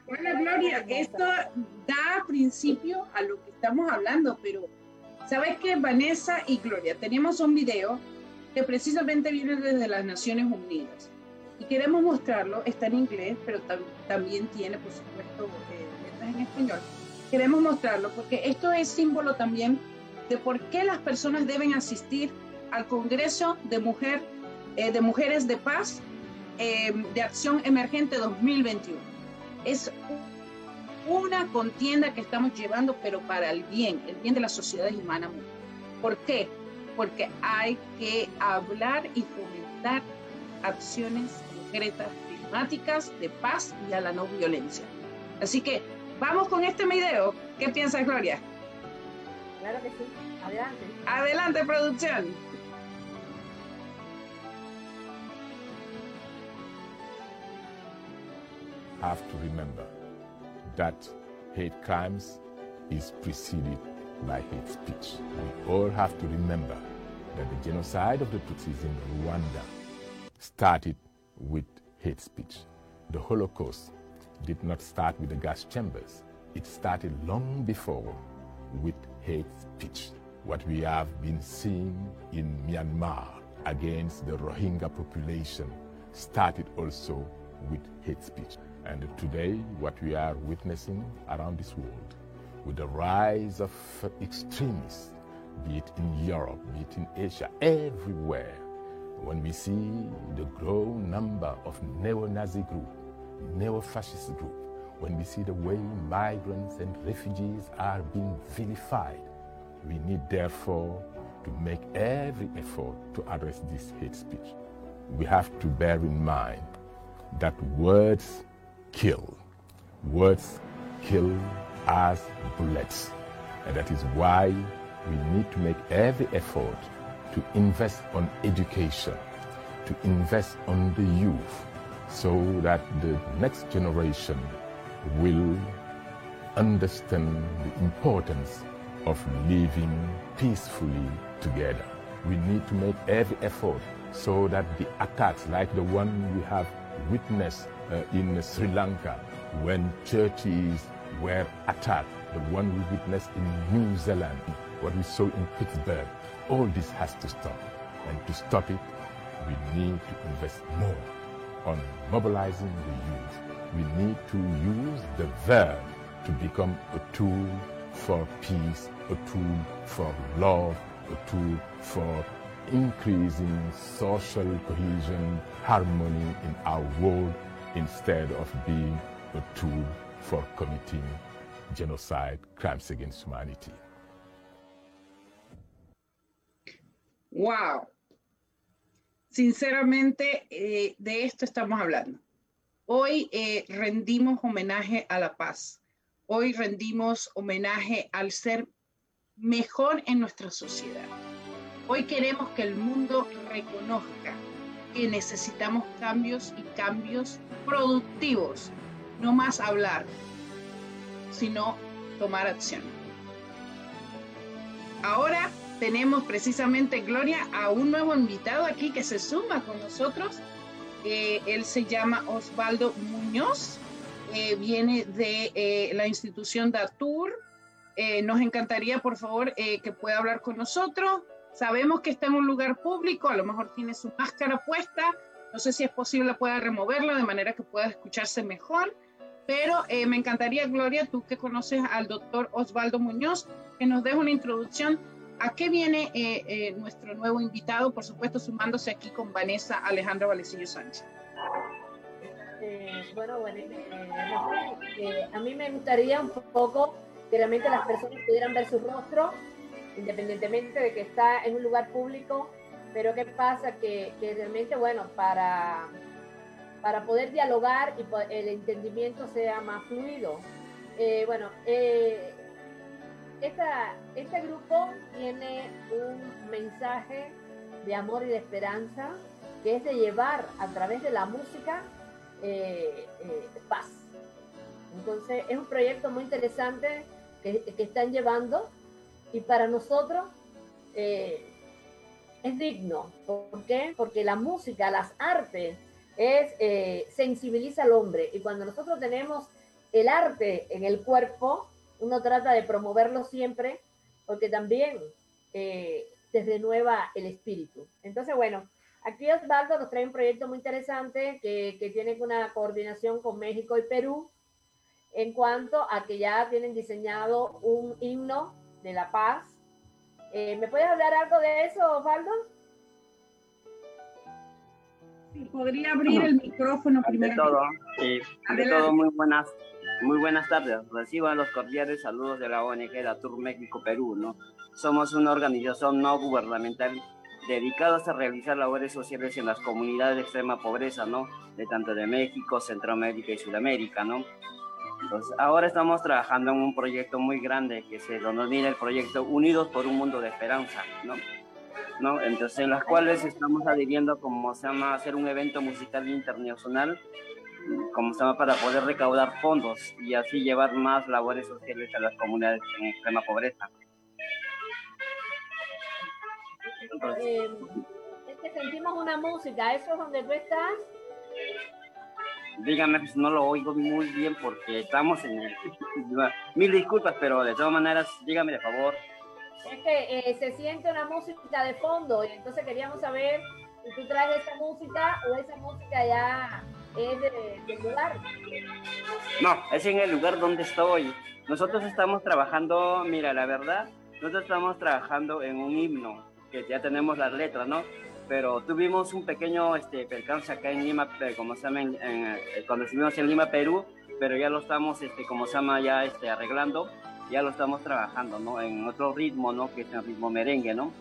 Bueno, Gloria, esto da principio a lo que estamos hablando, pero ¿sabes qué, Vanessa y Gloria? Tenemos un video que precisamente viene desde las Naciones Unidas y queremos mostrarlo, está en inglés, pero también tiene, por supuesto, eh, letras en español. Queremos mostrarlo porque esto es símbolo también de por qué las personas deben asistir al Congreso de, Mujer, eh, de Mujeres de Paz eh, de Acción Emergente 2021. Es una contienda que estamos llevando, pero para el bien, el bien de la sociedad humana. ¿Por qué? Porque hay que hablar y fomentar acciones concretas, climáticas, de paz y a la no violencia. Así que vamos con este video. ¿Qué piensas, Gloria? Claro que sí. Adelante. Adelante, producción. Have to remember that hate crimes is preceded by hate speech. We all have to remember that the genocide of the Tutsis in Rwanda started with hate speech. The Holocaust did not start with the gas chambers. It started long before with hate speech. What we have been seeing in Myanmar against the Rohingya population started also with hate speech. And today, what we are witnessing around this world, with the rise of extremists, be it in Europe, be it in Asia, everywhere, when we see the growing number of neo-Nazi group, neo-fascist group, when we see the way migrants and refugees are being vilified, we need therefore to make every effort to address this hate speech. We have to bear in mind that words kill. Words kill as bullets. And that is why we need to make every effort to invest on education, to invest on the youth, so that the next generation will understand the importance of living peacefully together. We need to make every effort so that the attacks like the one we have witnessed uh, in Sri Lanka when churches were attacked, the one we witnessed in New Zealand, what we saw in Pittsburgh. All this has to stop. And to stop it, we need to invest more on mobilizing the youth. We need to use the verb to become a tool for peace, a tool for love, a tool for increasing social cohesion, harmony in our world, instead of being a tool for committing genocide, crimes against humanity. Wow. Sinceramente, eh, de esto estamos hablando. Hoy eh, rendimos homenaje a la paz. Hoy rendimos homenaje al ser mejor en nuestra sociedad. Hoy queremos que el mundo reconozca que necesitamos cambios y cambios productivos, no más hablar, sino tomar acción. Ahora tenemos precisamente, Gloria, a un nuevo invitado aquí que se suma con nosotros. Eh, él se llama Osvaldo Muñoz, eh, viene de eh, la institución DATUR. nos encantaría, por favor, que pueda hablar con nosotros. Sabemos que está en un lugar público, a lo mejor tiene su máscara puesta, no sé si es posible pueda removerla de manera que pueda escucharse mejor, pero eh, me encantaría, Gloria, tú que conoces al doctor Osvaldo Muñoz, que nos des una introducción a qué viene eh, eh, nuestro nuevo invitado, por supuesto sumándose aquí con Vanessa Alejandra Valecillo Sánchez. bueno, bueno a mí me gustaría un poco que realmente las personas pudieran ver su rostro independientemente de que está en un lugar público, pero ¿qué pasa? Que, realmente, bueno, para, para poder dialogar y el entendimiento sea más fluido. Eh, bueno, eh, este grupo tiene un mensaje de amor y de esperanza que es de llevar a través de la música eh, eh, paz. Entonces es un proyecto muy interesante que, que están llevando y para nosotros eh, es digno. ¿Por qué? Porque la música, las artes, es, eh, sensibiliza al hombre. Y cuando nosotros tenemos el arte en el cuerpo, uno trata de promoverlo siempre, porque también eh, te renueva el espíritu. Entonces, bueno, aquí Osvaldo nos trae un proyecto muy interesante que, que tiene una coordinación con México y Perú en cuanto a que ya tienen diseñado un himno de la paz. Eh, ¿Me puedes hablar algo de eso, Osvaldo? podría abrir el micrófono primero. Ante todo, sí, ante todo, muy buenas, muy buenas tardes. Reciban los cordiales saludos de la ONG La Tour México Perú, ¿no? Somos una organización no gubernamental dedicada a realizar labores sociales en las comunidades de extrema pobreza, ¿no? De tanto de México, Centroamérica y Sudamérica, ¿no? Entonces, ahora estamos trabajando en un proyecto muy grande que se denomina el proyecto Unidos por un Mundo de Esperanza, ¿no? ¿no? Entonces, en las cuales estamos adhiriendo, como se llama, hacer un evento musical internacional, como se llama, para poder recaudar fondos y así llevar más labores sociales a las comunidades en extrema pobreza. Eh, es que sentimos una música, ¿eso es donde tú estás? Dígame, pues no lo oigo muy bien porque estamos en el... Mil disculpas, pero de todas maneras, dígame de favor. Es que eh, se siente una música de fondo y entonces queríamos saber si tú traes esa música o esa música ya es de, del lugar. No, es en el lugar donde estoy. Nosotros estamos trabajando, mira, la verdad, nosotros estamos trabajando en un himno, que ya tenemos las letras, ¿no? Pero tuvimos un pequeño este, percance acá en Lima, eh, como se llama, eh, cuando estuvimos en Lima, Perú, pero ya lo estamos, este, como se llama, ya este, arreglando ya lo estamos trabajando, ¿no? En otro ritmo, ¿no? Que es el ritmo merengue, ¿no?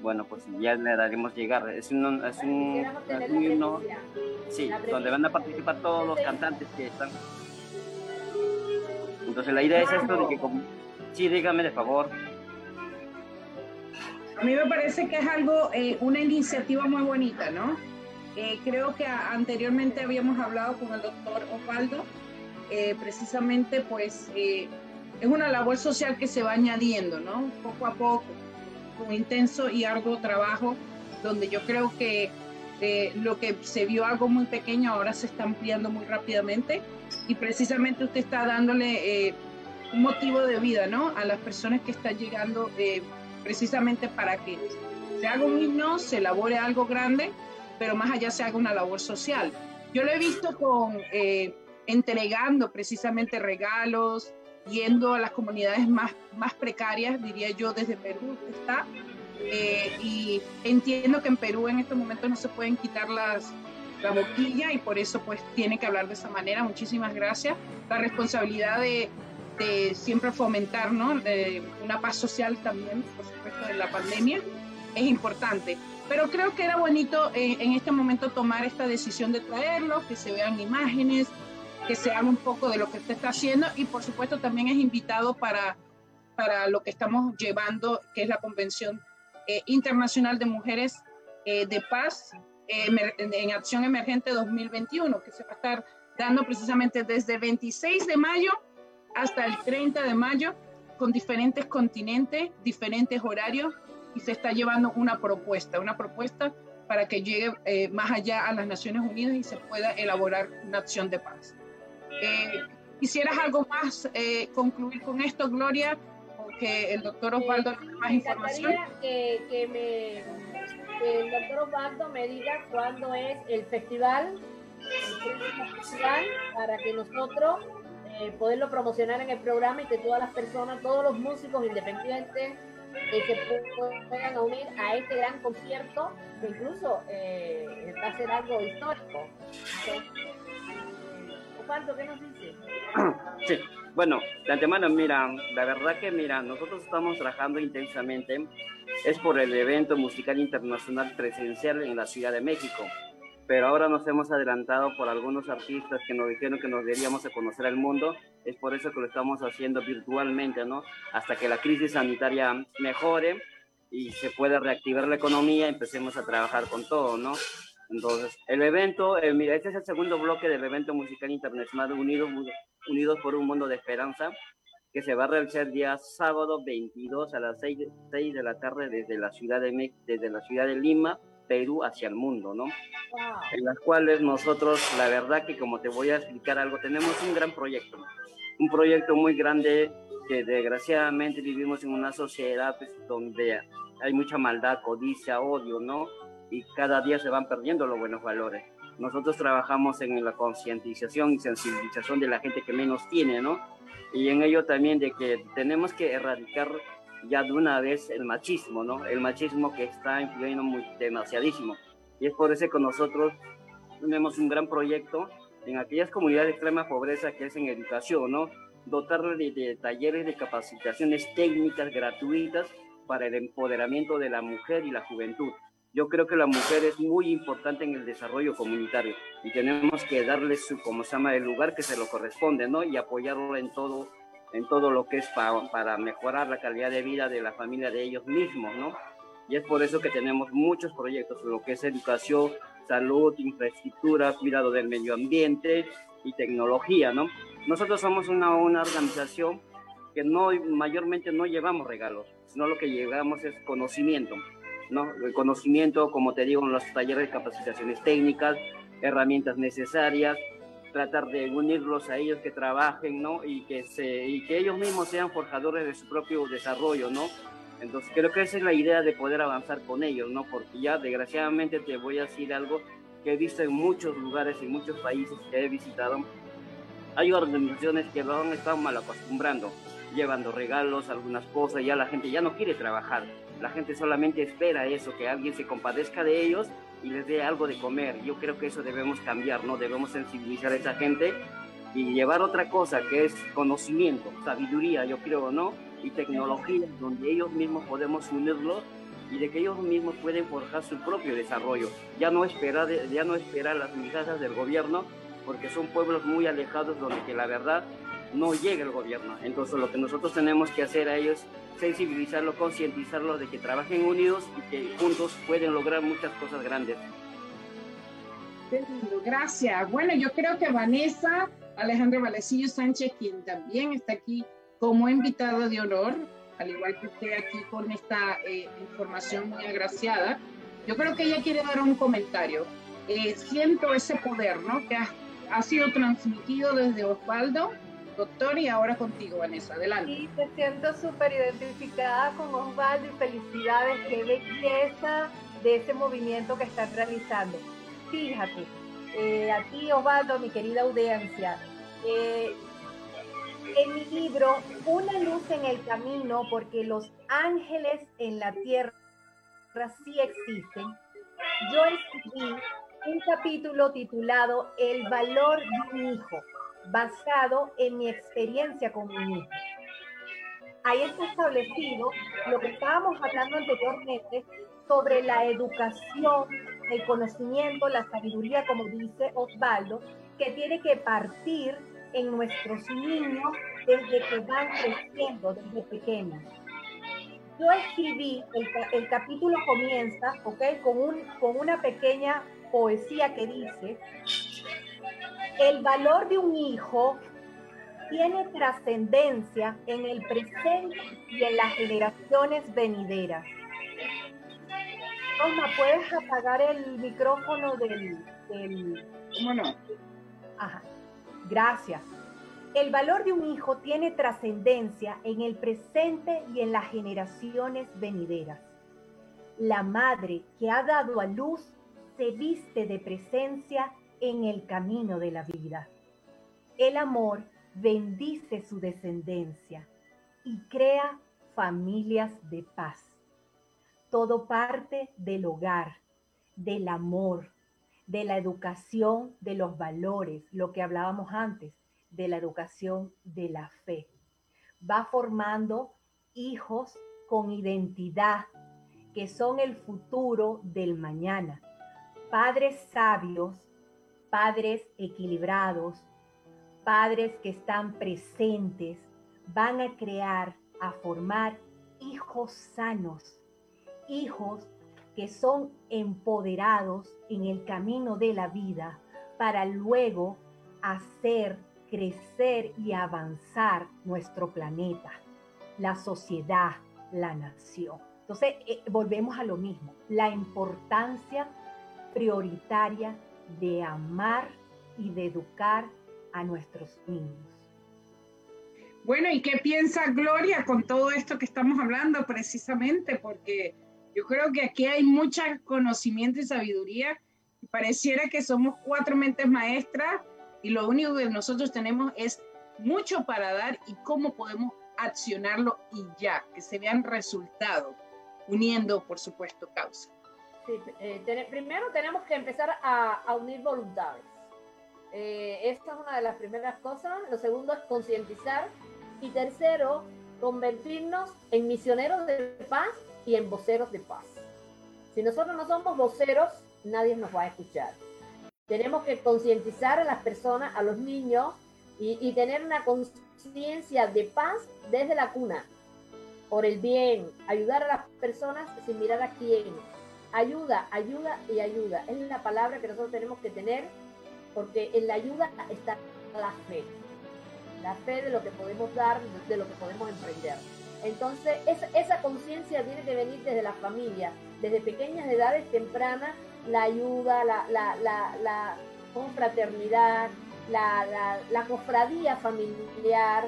Bueno, pues ya le daremos llegar. Es un, es un, es un himno, sí, donde van a participar todos los cantantes que están. Entonces la idea es esto de que, sí, dígame de favor. A mí me parece que es algo, eh, una iniciativa muy bonita, ¿no? Eh, creo que anteriormente habíamos hablado con el doctor Osvaldo, eh, precisamente pues es una labor social que se va añadiendo, ¿no? Poco a poco, con intenso y arduo trabajo, donde yo creo que lo que se vio algo muy pequeño ahora se está ampliando muy rápidamente y precisamente usted está dándole un motivo de vida, ¿no? A las personas que están llegando precisamente para que se haga un himno, se elabore algo grande, pero más allá se haga una labor social. Yo lo he visto con entregando precisamente regalos, yendo a las comunidades más, más precarias, diría yo, desde Perú está. Eh, y entiendo que en Perú en estos momentos no se pueden quitar las, la boquilla y por eso pues tiene que hablar de esa manera. Muchísimas gracias. La responsabilidad de, de siempre fomentar ¿no? de una paz social también, por supuesto, de la pandemia, es importante. Pero creo que era bonito eh, en este momento tomar esta decisión de traerlo, que se vean imágenes, que se haga un poco de lo que usted está haciendo y por supuesto también es invitado para, para lo que estamos llevando, que es la Convención eh, Internacional de Mujeres eh, de Paz eh, en Acción Emergente 2021, que se va a estar dando precisamente desde el 26 de mayo hasta el 30 de mayo con diferentes continentes, diferentes horarios y se está llevando una propuesta, una propuesta para que llegue más allá a las Naciones Unidas y se pueda elaborar una acción de paz. Eh, ¿Quisieras algo más eh, concluir con esto, Gloria? O que el doctor Osvaldo tenga más información. Que, que, me, el doctor Osvaldo me diga cuándo es el festival, el festival para que nosotros eh, poderlo promocionar en el programa y que todas las personas, todos los músicos independientes eh, se puedan unir a este gran concierto que incluso va a ser algo histórico. ¿qué nos dice? Sí, bueno, de antemano, mira, la verdad que, mira, nosotros estamos trabajando intensamente, es por el evento musical internacional presencial en la Ciudad de México. Pero ahora nos hemos adelantado por algunos artistas que nos dijeron que nos deberíamos conocer al mundo, es por eso que lo estamos haciendo virtualmente, ¿no? Hasta que la crisis sanitaria mejore y se pueda reactivar la economía, empecemos a trabajar con todo, ¿no? Entonces, el evento, eh, mira, este es el segundo bloque del evento musical internacional Unidos, Unidos por un Mundo de Esperanza, que se va a realizar día sábado 22 a las 6, 6 de la tarde desde la ciudad de, desde la ciudad de Lima Perú hacia el mundo, ¿no? En las cuales nosotros, la verdad que como te voy a explicar algo, tenemos un gran proyecto, un proyecto muy grande que desgraciadamente vivimos en una sociedad pues, donde hay mucha maldad, codicia, odio, ¿no? Y cada día se van perdiendo los buenos valores. Nosotros trabajamos en la concientización y sensibilización de la gente que menos tiene, ¿no? Y en ello también de que tenemos que erradicar ya de una vez el machismo, ¿no? El machismo que está influyendo muy, demasiadísimo. Y es por eso que nosotros tenemos un gran proyecto en aquellas comunidades de extrema pobreza que es en educación, ¿no? Dotarle de, talleres de capacitaciones técnicas gratuitas para el empoderamiento de la mujer y la juventud. Yo creo que la mujer es muy importante en el desarrollo comunitario y tenemos que darle su, como se llama, el lugar que se lo corresponde, ¿no? Y apoyarlo en todo en todo lo que es para mejorar la calidad de vida de la familia de ellos mismos, ¿no? Y es por eso que tenemos muchos proyectos, lo que es educación, salud, infraestructura, cuidado del medio ambiente y tecnología, ¿no? Nosotros somos una, una organización que no, mayormente no llevamos regalos, sino lo que llevamos es conocimiento, ¿no? El conocimiento, como te digo, en los talleres de capacitaciones técnicas, herramientas necesarias, tratar de unirlos a ellos que trabajen, ¿no? Y que, se, y que ellos mismos sean forjadores de su propio desarrollo, ¿no? Entonces creo que esa es la idea de poder avanzar con ellos, ¿no? Porque ya desgraciadamente te voy a decir algo que he visto en muchos lugares, en muchos países que he visitado. Hay organizaciones que lo han estado mal acostumbrando, llevando regalos, algunas cosas, ya la gente ya no quiere trabajar. La gente solamente espera eso, que alguien se compadezca de ellos y les dé algo de comer. Yo creo que eso debemos cambiar, ¿no? Debemos sensibilizar a esa gente y llevar otra cosa que es conocimiento, sabiduría, yo creo, ¿no? Y tecnología, donde ellos mismos podemos unirlos y de que ellos mismos pueden forjar su propio desarrollo. Ya no esperar, ya no esperar las migajas del gobierno, porque son pueblos muy alejados donde que la verdad no llega el gobierno. Entonces lo que nosotros tenemos que hacer a ellos sensibilizarlo, concientizarlo de que trabajen unidos y que juntos pueden lograr muchas cosas grandes. Gracias. Bueno, yo creo que Vanessa Alejandro Valecillo Sánchez, quien también está aquí como invitado de honor, al igual que usted aquí con esta eh, información muy agraciada, yo creo que ella quiere dar un comentario. Eh, siento ese poder, ¿no? Que ha, ha sido transmitido desde Osvaldo doctor, y ahora contigo, Vanessa. Adelante. Sí, te siento súper identificada con Osvaldo y felicidades, qué belleza de ese movimiento que estás realizando. Fíjate, eh, a ti, Osvaldo, mi querida audiencia, eh, en mi libro, Una luz en el camino, porque los ángeles en la tierra sí existen, yo escribí un capítulo titulado El valor de un hijo basado en mi experiencia con mi hijo. Ahí está establecido lo que estábamos hablando anteriormente sobre la educación, el conocimiento, la sabiduría, como dice Osvaldo, que tiene que partir en nuestros niños desde que van creciendo, desde pequeños. Yo escribí, el, el capítulo comienza, ¿ok? Con, un, con una pequeña poesía que dice, el valor de un hijo tiene trascendencia en el presente y en las generaciones venideras. Rosma, ¿puedes apagar el micrófono del... del... ¿Cómo no? Ajá. Gracias. El valor de un hijo tiene trascendencia en el presente y en las generaciones venideras. La madre que ha dado a luz se viste de presencia en el camino de la vida. El amor bendice su descendencia y crea familias de paz. Todo parte del hogar, del amor, de la educación, de los valores, lo que hablábamos antes, de la educación de la fe. Va formando hijos con identidad, que son el futuro del mañana padres sabios, padres equilibrados, padres que están presentes, van a crear, a formar hijos sanos, hijos que son empoderados en el camino de la vida para luego hacer crecer y avanzar nuestro planeta, la sociedad, la nación. Entonces, eh, volvemos a lo mismo, la importancia prioritaria de amar y de educar a nuestros niños. Bueno, ¿y qué piensa Gloria con todo esto que estamos hablando precisamente? Porque yo creo que aquí hay mucho conocimiento y sabiduría. Pareciera que somos cuatro mentes maestras y lo único que nosotros tenemos es mucho para dar y cómo podemos accionarlo y ya, que se vean resultados, uniendo, por supuesto, causas. Eh, primero tenemos que empezar a, unir voluntades. Eh, esta es una de las primeras cosas. Lo segundo es concientizar. Y tercero, convertirnos en misioneros de paz y en voceros de paz. Si nosotros no somos voceros, nadie nos va a escuchar. Tenemos que concientizar a las personas, a los niños, y tener una conciencia de paz desde la cuna, por el bien, ayudar a las personas sin mirar a quién, Ayuda, ayuda y ayuda. Es la palabra que nosotros tenemos que tener porque en la ayuda está la fe. La fe de lo que podemos dar, de lo que podemos emprender. Entonces, esa, conciencia tiene que venir desde la familia, desde pequeñas edades tempranas, la ayuda, la, la, la, la confraternidad, la, cofradía familiar,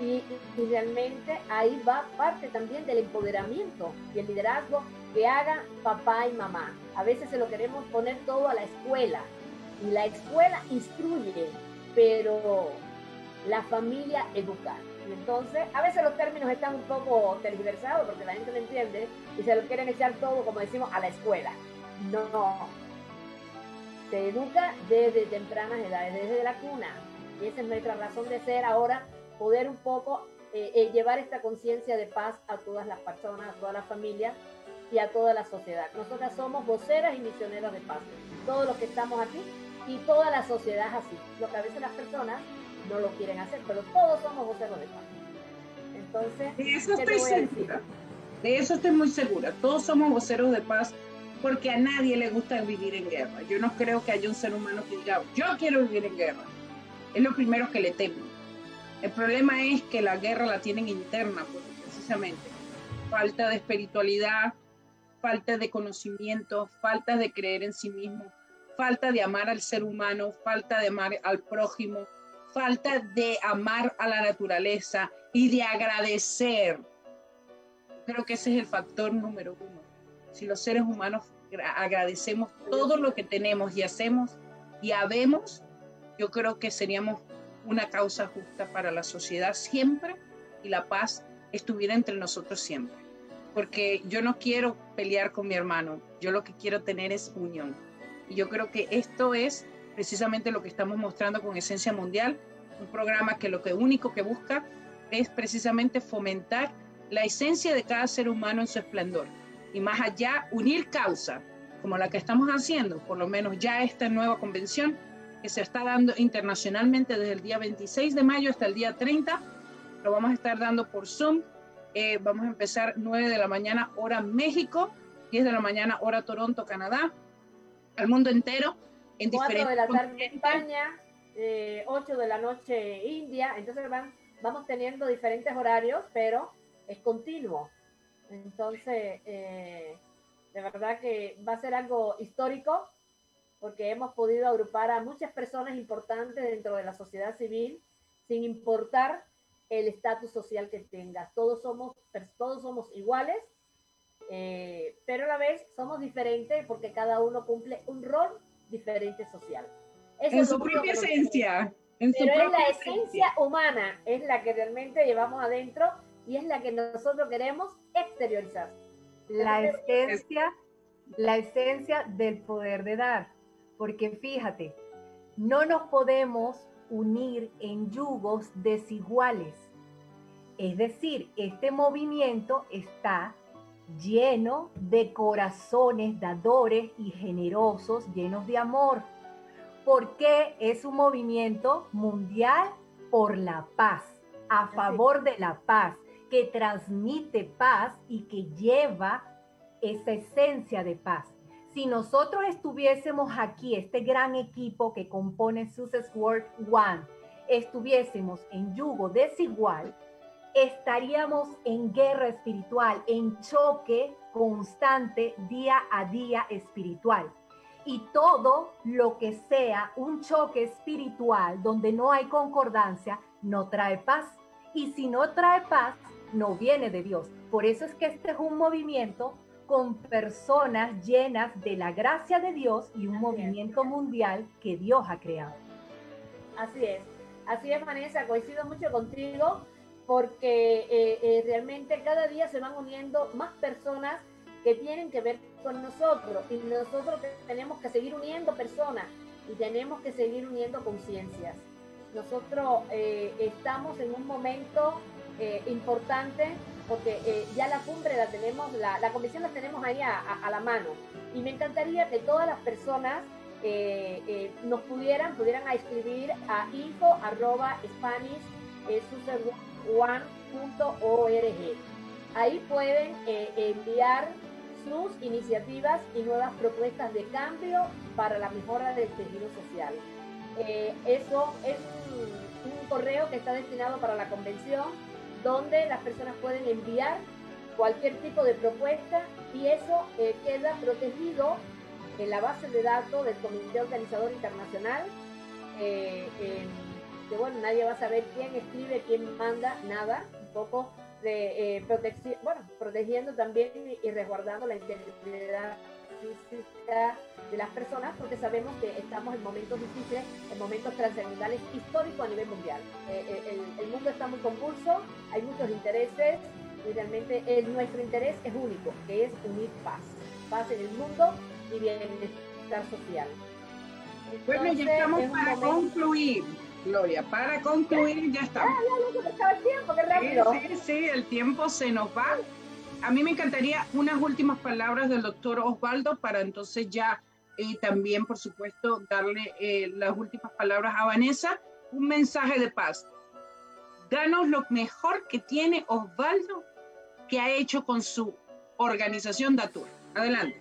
y, realmente ahí va parte también del empoderamiento y el liderazgo que haga papá y mamá. A veces se lo queremos poner todo a la escuela y la escuela instruye, pero la familia educa. Entonces, a veces los términos están un poco tergiversados porque la gente no entiende y se lo quieren echar todo, como decimos, a la escuela. No, se educa desde tempranas edades, desde la cuna. Y esa es nuestra razón de ser ahora, poder un poco eh, eh, llevar esta conciencia de paz a todas las personas, a todas las familias y a toda la sociedad. Nosotras somos voceras y misioneras de paz. Todos los que estamos aquí y toda la sociedad es así. Lo que a veces las personas no lo quieren hacer, pero todos somos voceros de paz. Entonces, de eso estoy segura. De eso estoy muy segura. Todos somos voceros de paz porque a nadie le gusta vivir en guerra. Yo no creo que haya un ser humano que diga, yo quiero vivir en guerra. Es lo primero que le temo. El problema es que la guerra la tienen interna, precisamente. Falta de espiritualidad, falta de conocimiento, falta de creer en sí mismo, falta de amar al ser humano, falta de amar al prójimo, falta de amar a la naturaleza y de agradecer. Creo que ese es el factor número uno. Si los seres humanos agradecemos todo lo que tenemos y hacemos y habemos, yo creo que seríamos una causa justa para la sociedad siempre y la paz estuviera entre nosotros siempre porque yo no quiero pelear con mi hermano, yo lo que quiero tener es unión. Y yo creo que esto es precisamente lo que estamos mostrando con Esencia Mundial, un programa que lo único que busca es precisamente fomentar la esencia de cada ser humano en su esplendor. Y más allá, unir causa, como la que estamos haciendo, por lo menos ya esta nueva convención que se está dando internacionalmente desde el día 26 de mayo hasta el día 30, lo vamos a estar dando por Zoom eh, vamos a empezar 9 de la mañana hora México, 10 de la mañana hora Toronto, Canadá, al mundo entero. En 4 de la tarde España, eh, 8 de la noche India, entonces van, vamos teniendo diferentes horarios, pero es continuo. Entonces, eh, de verdad que va a ser algo histórico porque hemos podido agrupar a muchas personas importantes dentro de la sociedad civil sin importar el estatus social que tengas. Todos somos, todos somos iguales, eh, pero a la vez somos diferentes porque cada uno cumple un rol diferente social. en su propia esencia. En pero es la esencia, humana, es la que realmente llevamos adentro y es la que nosotros queremos exteriorizar. La esencia, la esencia del poder de dar. Porque fíjate, no nos podemos unir en yugos desiguales. Es decir, este movimiento está lleno de corazones dadores y generosos, llenos de amor, porque es un movimiento mundial por la paz, a favor de la paz, que transmite paz y que lleva esa esencia de paz. Si nosotros estuviésemos aquí, este gran equipo que compone Success World One, estuviésemos en yugo desigual, estaríamos en guerra espiritual, en choque constante día a día espiritual. Y todo lo que sea un choque espiritual donde no hay concordancia, no trae paz. Y si no trae paz, no viene de Dios. Por eso es que este es un movimiento con personas llenas de la gracia de Dios y un movimiento mundial que Dios ha creado. Así es, así es Vanessa, coincido mucho contigo porque eh, eh, realmente cada día se van uniendo más personas que tienen que ver con nosotros y nosotros tenemos que seguir uniendo personas y tenemos que seguir uniendo conciencias. Nosotros eh, estamos en un momento importante porque ya la cumbre la tenemos, la, la comisión la tenemos ahí a, a, la mano y me encantaría que todas las personas nos pudieran, pudieran escribir a info arroba spanish, one.org. Ahí pueden eh, enviar sus iniciativas y nuevas propuestas de cambio para la mejora del tejido social. Eh, eso es un, correo que está destinado para la convención, donde las personas pueden enviar cualquier tipo de propuesta y eso eh, queda protegido en la base de datos del Comité Organizador Internacional que bueno, nadie va a saber quién escribe, quién manda, nada, un poco de eh, protección, bueno, protegiendo también y resguardando la integridad física de las personas, porque sabemos que estamos en momentos difíciles, en momentos trascendentales históricos a nivel mundial. Eh, eh, el, mundo está muy convulso, hay muchos intereses y realmente nuestro interés es único, que es unir paz, paz en el mundo y bienestar social. bueno, ya estamos para concluir. Gloria. Para concluir, ya estamos. Ah, el tiempo, qué rápido. Sí, sí, el tiempo se nos va. A mí me encantaría unas últimas palabras del doctor Osvaldo para entonces ya eh, también, por supuesto, darle eh, las últimas palabras a Vanessa. Un mensaje de paz. Danos lo mejor que tiene Osvaldo que ha hecho con su organización Datur. Adelante.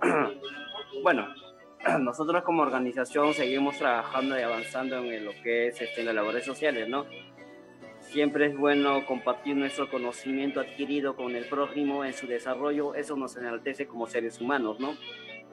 Bueno, nosotros como organización seguimos trabajando y avanzando en lo que es este, las labores sociales, ¿no? Siempre es bueno compartir nuestro conocimiento adquirido con el prójimo en su desarrollo, eso nos enaltece como seres humanos, ¿no?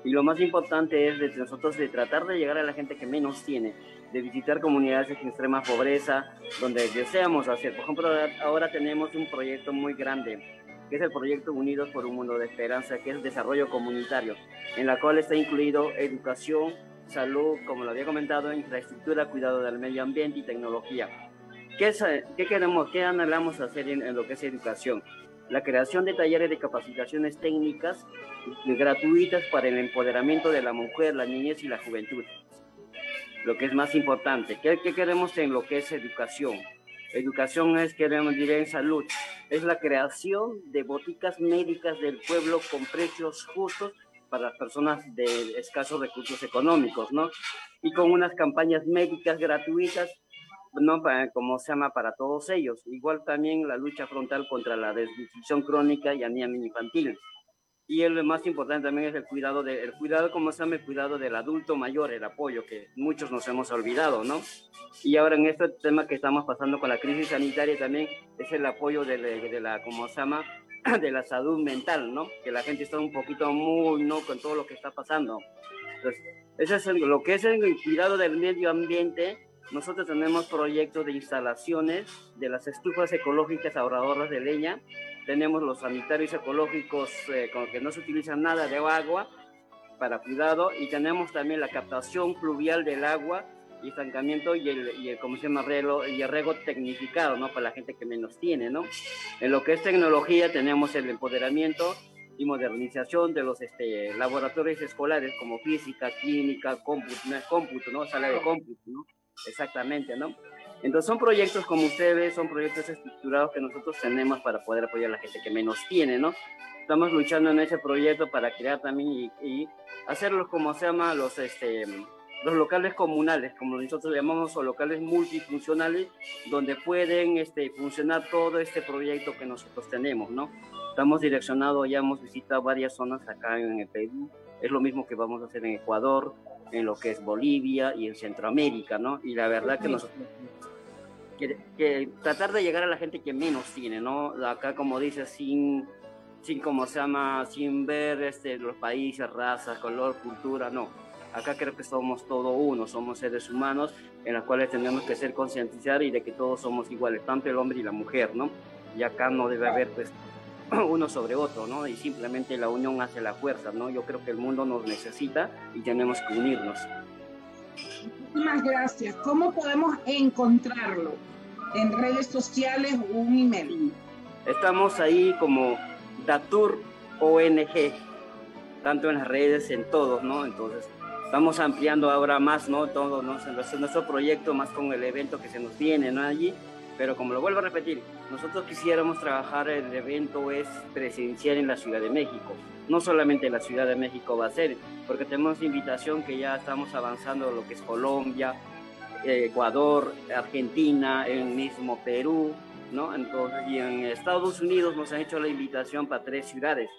Y lo más importante es de nosotros de tratar de llegar a la gente que menos tiene, de visitar comunidades en extrema pobreza, donde deseamos hacer. Por ejemplo, ahora tenemos un proyecto muy grande que es el proyecto Unidos por un Mundo de Esperanza, que es desarrollo comunitario, en la cual está incluido educación, salud, como lo había comentado, infraestructura, cuidado del medio ambiente y tecnología. ¿Qué, qué queremos, qué anhelamos hacer en, lo que es educación? La creación de talleres de capacitaciones técnicas gratuitas para el empoderamiento de la mujer, la niñez y la juventud. Lo que es más importante, ¿qué, qué queremos en lo que es educación? Educación es, queremos decir, en salud. Es la creación de boticas médicas del pueblo con precios justos para las personas de escasos recursos económicos, ¿no? Y con unas campañas médicas gratuitas, ¿no? Para, como se llama, para todos ellos. Igual también la lucha frontal contra la desnutrición crónica y anemia infantil y el más importante también es el cuidado, de, el cuidado, como se llama, el cuidado del adulto mayor, el apoyo que muchos nos hemos olvidado, ¿no? Y ahora en este tema que estamos pasando con la crisis sanitaria también es el apoyo de, la, de la se llama, de la salud mental, ¿no? Que la gente está un poquito muy, ¿no? Con todo lo que está pasando. Entonces, eso es lo que es el cuidado del medio ambiente. Nosotros tenemos proyectos de instalaciones de las estufas ecológicas ahorradoras de leña tenemos los sanitarios ecológicos eh, con que no se utiliza nada de agua para cuidado y tenemos también la captación fluvial del agua y estancamiento y el, y el ¿cómo se llama? Relo, y el rego tecnificado, ¿no? Para la gente que menos tiene, ¿no? En lo que es tecnología tenemos el empoderamiento y modernización de los este, laboratorios escolares como física, química, cómputo, cómputo ¿no? Sala de cómputo, ¿no? Exactamente, ¿no? Entonces son proyectos, como ustedes son proyectos estructurados que nosotros tenemos para poder apoyar a la gente que menos tiene, ¿no? Estamos luchando en ese proyecto para crear también y, y hacerlos como se llama los, este, los locales comunales, como nosotros llamamos, o locales multifuncionales, donde pueden este, funcionar todo este proyecto que nosotros tenemos, ¿no? Estamos direccionados, ya hemos visitado varias zonas acá en el Perú, es lo mismo que vamos a hacer en Ecuador, en lo que es Bolivia y en Centroamérica, ¿no? Y la verdad que nosotros que, tratar de llegar a la gente que menos tiene, ¿no? Acá, como dice, sin, sin como se llama, sin ver este, los países, razas, color, cultura, no. Acá creo que somos todo uno, somos seres humanos en los cuales tenemos que ser concientizar y de que todos somos iguales, tanto el hombre y la mujer, ¿no? Y acá no debe haber, pues, uno sobre otro, ¿no? Y simplemente la unión hace la fuerza, ¿no? Yo creo que el mundo nos necesita y tenemos que unirnos. Muchísimas gracias. ¿Cómo podemos encontrarlo? ¿En redes sociales o un email? Estamos ahí como Datur ONG, tanto en las redes, en todos, ¿no? Entonces, estamos ampliando ahora más, ¿no? Todo, ¿no? Nuestro proyecto más con el evento que se nos viene, ¿no? Allí pero como lo vuelvo a repetir, nosotros quisiéramos trabajar, el evento es presencial en la Ciudad de México. No solamente la Ciudad de México va a ser, porque tenemos invitación que ya estamos avanzando lo que es Colombia, Ecuador, Argentina, el mismo Perú, ¿no? Entonces, y en Estados Unidos nos han hecho la invitación para tres ciudades.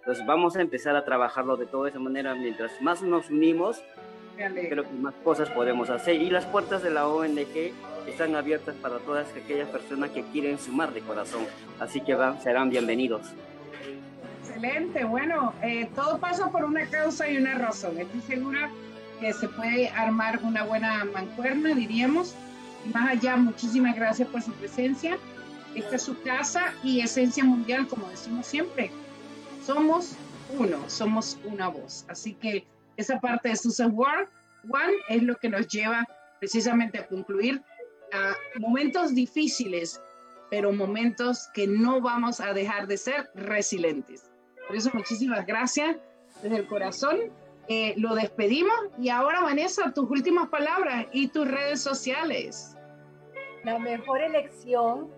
Entonces vamos a empezar a trabajarlo de toda esa manera. Mientras más nos unimos, creo que más cosas podemos hacer. Y las puertas de la ONG están abiertas para todas aquellas personas que quieren sumar de corazón. Así que van, serán bienvenidos. Excelente, bueno, eh, todo pasa por una causa y una razón. Estoy segura que se puede armar una buena mancuerna, diríamos. Más allá, muchísimas gracias por su presencia. Esta es su casa y Esencia Mundial, como decimos siempre. Somos uno, somos una voz. Así que esa parte de Susan Ward One es lo que nos lleva precisamente a concluir momentos difíciles, pero momentos que no vamos a dejar de ser resilientes. Por eso muchísimas gracias desde el corazón. Eh, lo despedimos y ahora Vanessa, tus últimas palabras y tus redes sociales. La mejor elección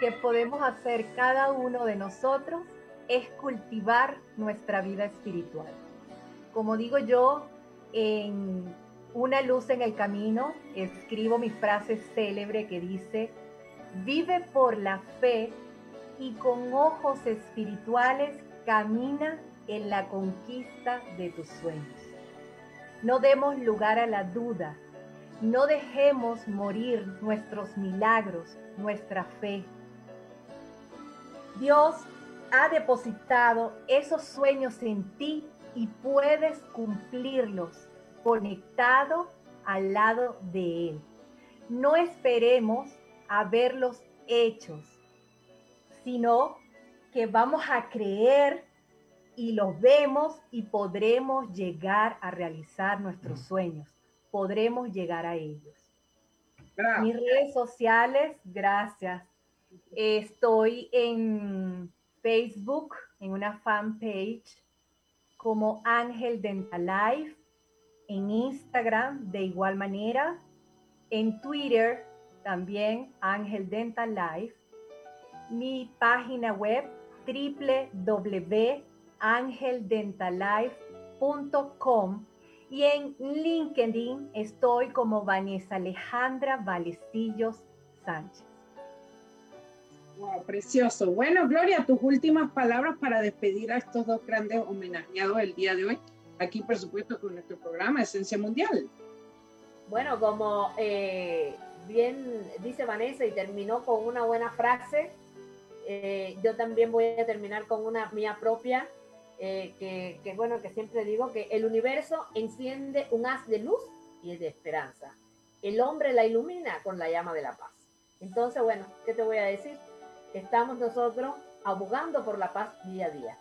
que podemos hacer cada uno de nosotros es cultivar nuestra vida espiritual. Como digo yo, en una luz en el camino, escribo mi frase célebre que dice, vive por la fe y con ojos espirituales camina en la conquista de tus sueños. No demos lugar a la duda, no dejemos morir nuestros milagros, nuestra fe. Dios ha depositado esos sueños en ti y puedes cumplirlos conectado al lado de Él. No esperemos a verlos hechos, sino que vamos a creer y los vemos y podremos llegar a realizar nuestros sueños, podremos llegar a ellos. Mis redes sociales, gracias. Estoy en Facebook, en una fanpage como Ángel Dental Life en Instagram de igual manera, en Twitter también Ángel Dental Life, mi página web www.angeldentalife.com y en LinkedIn estoy como Vanessa Alejandra Valecillos Sánchez. Wow, precioso. Bueno, Gloria, tus últimas palabras para despedir a estos dos grandes homenajeados el día de hoy aquí por supuesto con nuestro programa Esencia Mundial. Bueno, como eh, bien dice Vanessa y terminó con una buena frase, eh, yo también voy a terminar con una mía propia, eh, que, que, bueno, que siempre digo que el universo enciende un haz de luz y es de esperanza. El hombre la ilumina con la llama de la paz. Entonces, bueno, ¿qué te voy a decir? Estamos nosotros abogando por la paz día a día.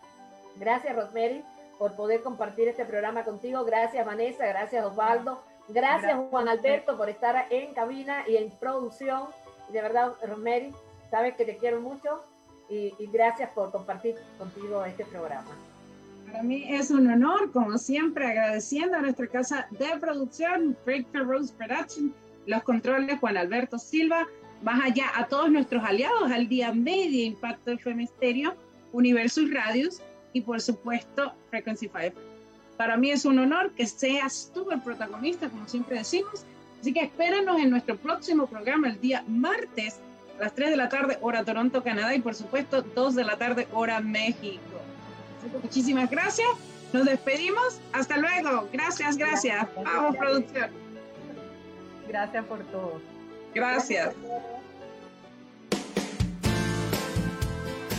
Gracias, Rosemary por poder compartir este programa contigo. Gracias Vanessa, gracias Osvaldo, gracias, Juan Alberto por estar en cabina y en producción. De verdad, Rosemary, sabes que te quiero mucho y, gracias por compartir contigo este programa. Para mí es un honor, como siempre, agradeciendo a nuestra casa de producción, Breakthrough Rose Production, los controles Juan Alberto Silva, más allá a todos nuestros aliados, al Día Media, Impacto FM Stereo, Universus Radios y por supuesto Frequency 5. Para mí es un honor que seas tú el protagonista, como siempre decimos. Así que espéranos en nuestro próximo programa el día martes a las 3 de la tarde, hora Toronto, Canadá, y por supuesto 2 de la tarde, hora México. muchísimas gracias. Nos despedimos. Hasta luego. Gracias, gracias. Vamos, producción. Gracias por todo. Gracias.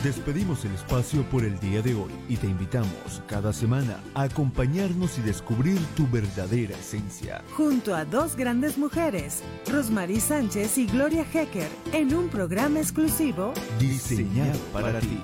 Despedimos el espacio por el día de hoy y te invitamos cada semana a acompañarnos y descubrir tu verdadera esencia. Junto a dos grandes mujeres, Rosmarie Sánchez y Gloria Hecker, en un programa exclusivo diseñado para ti.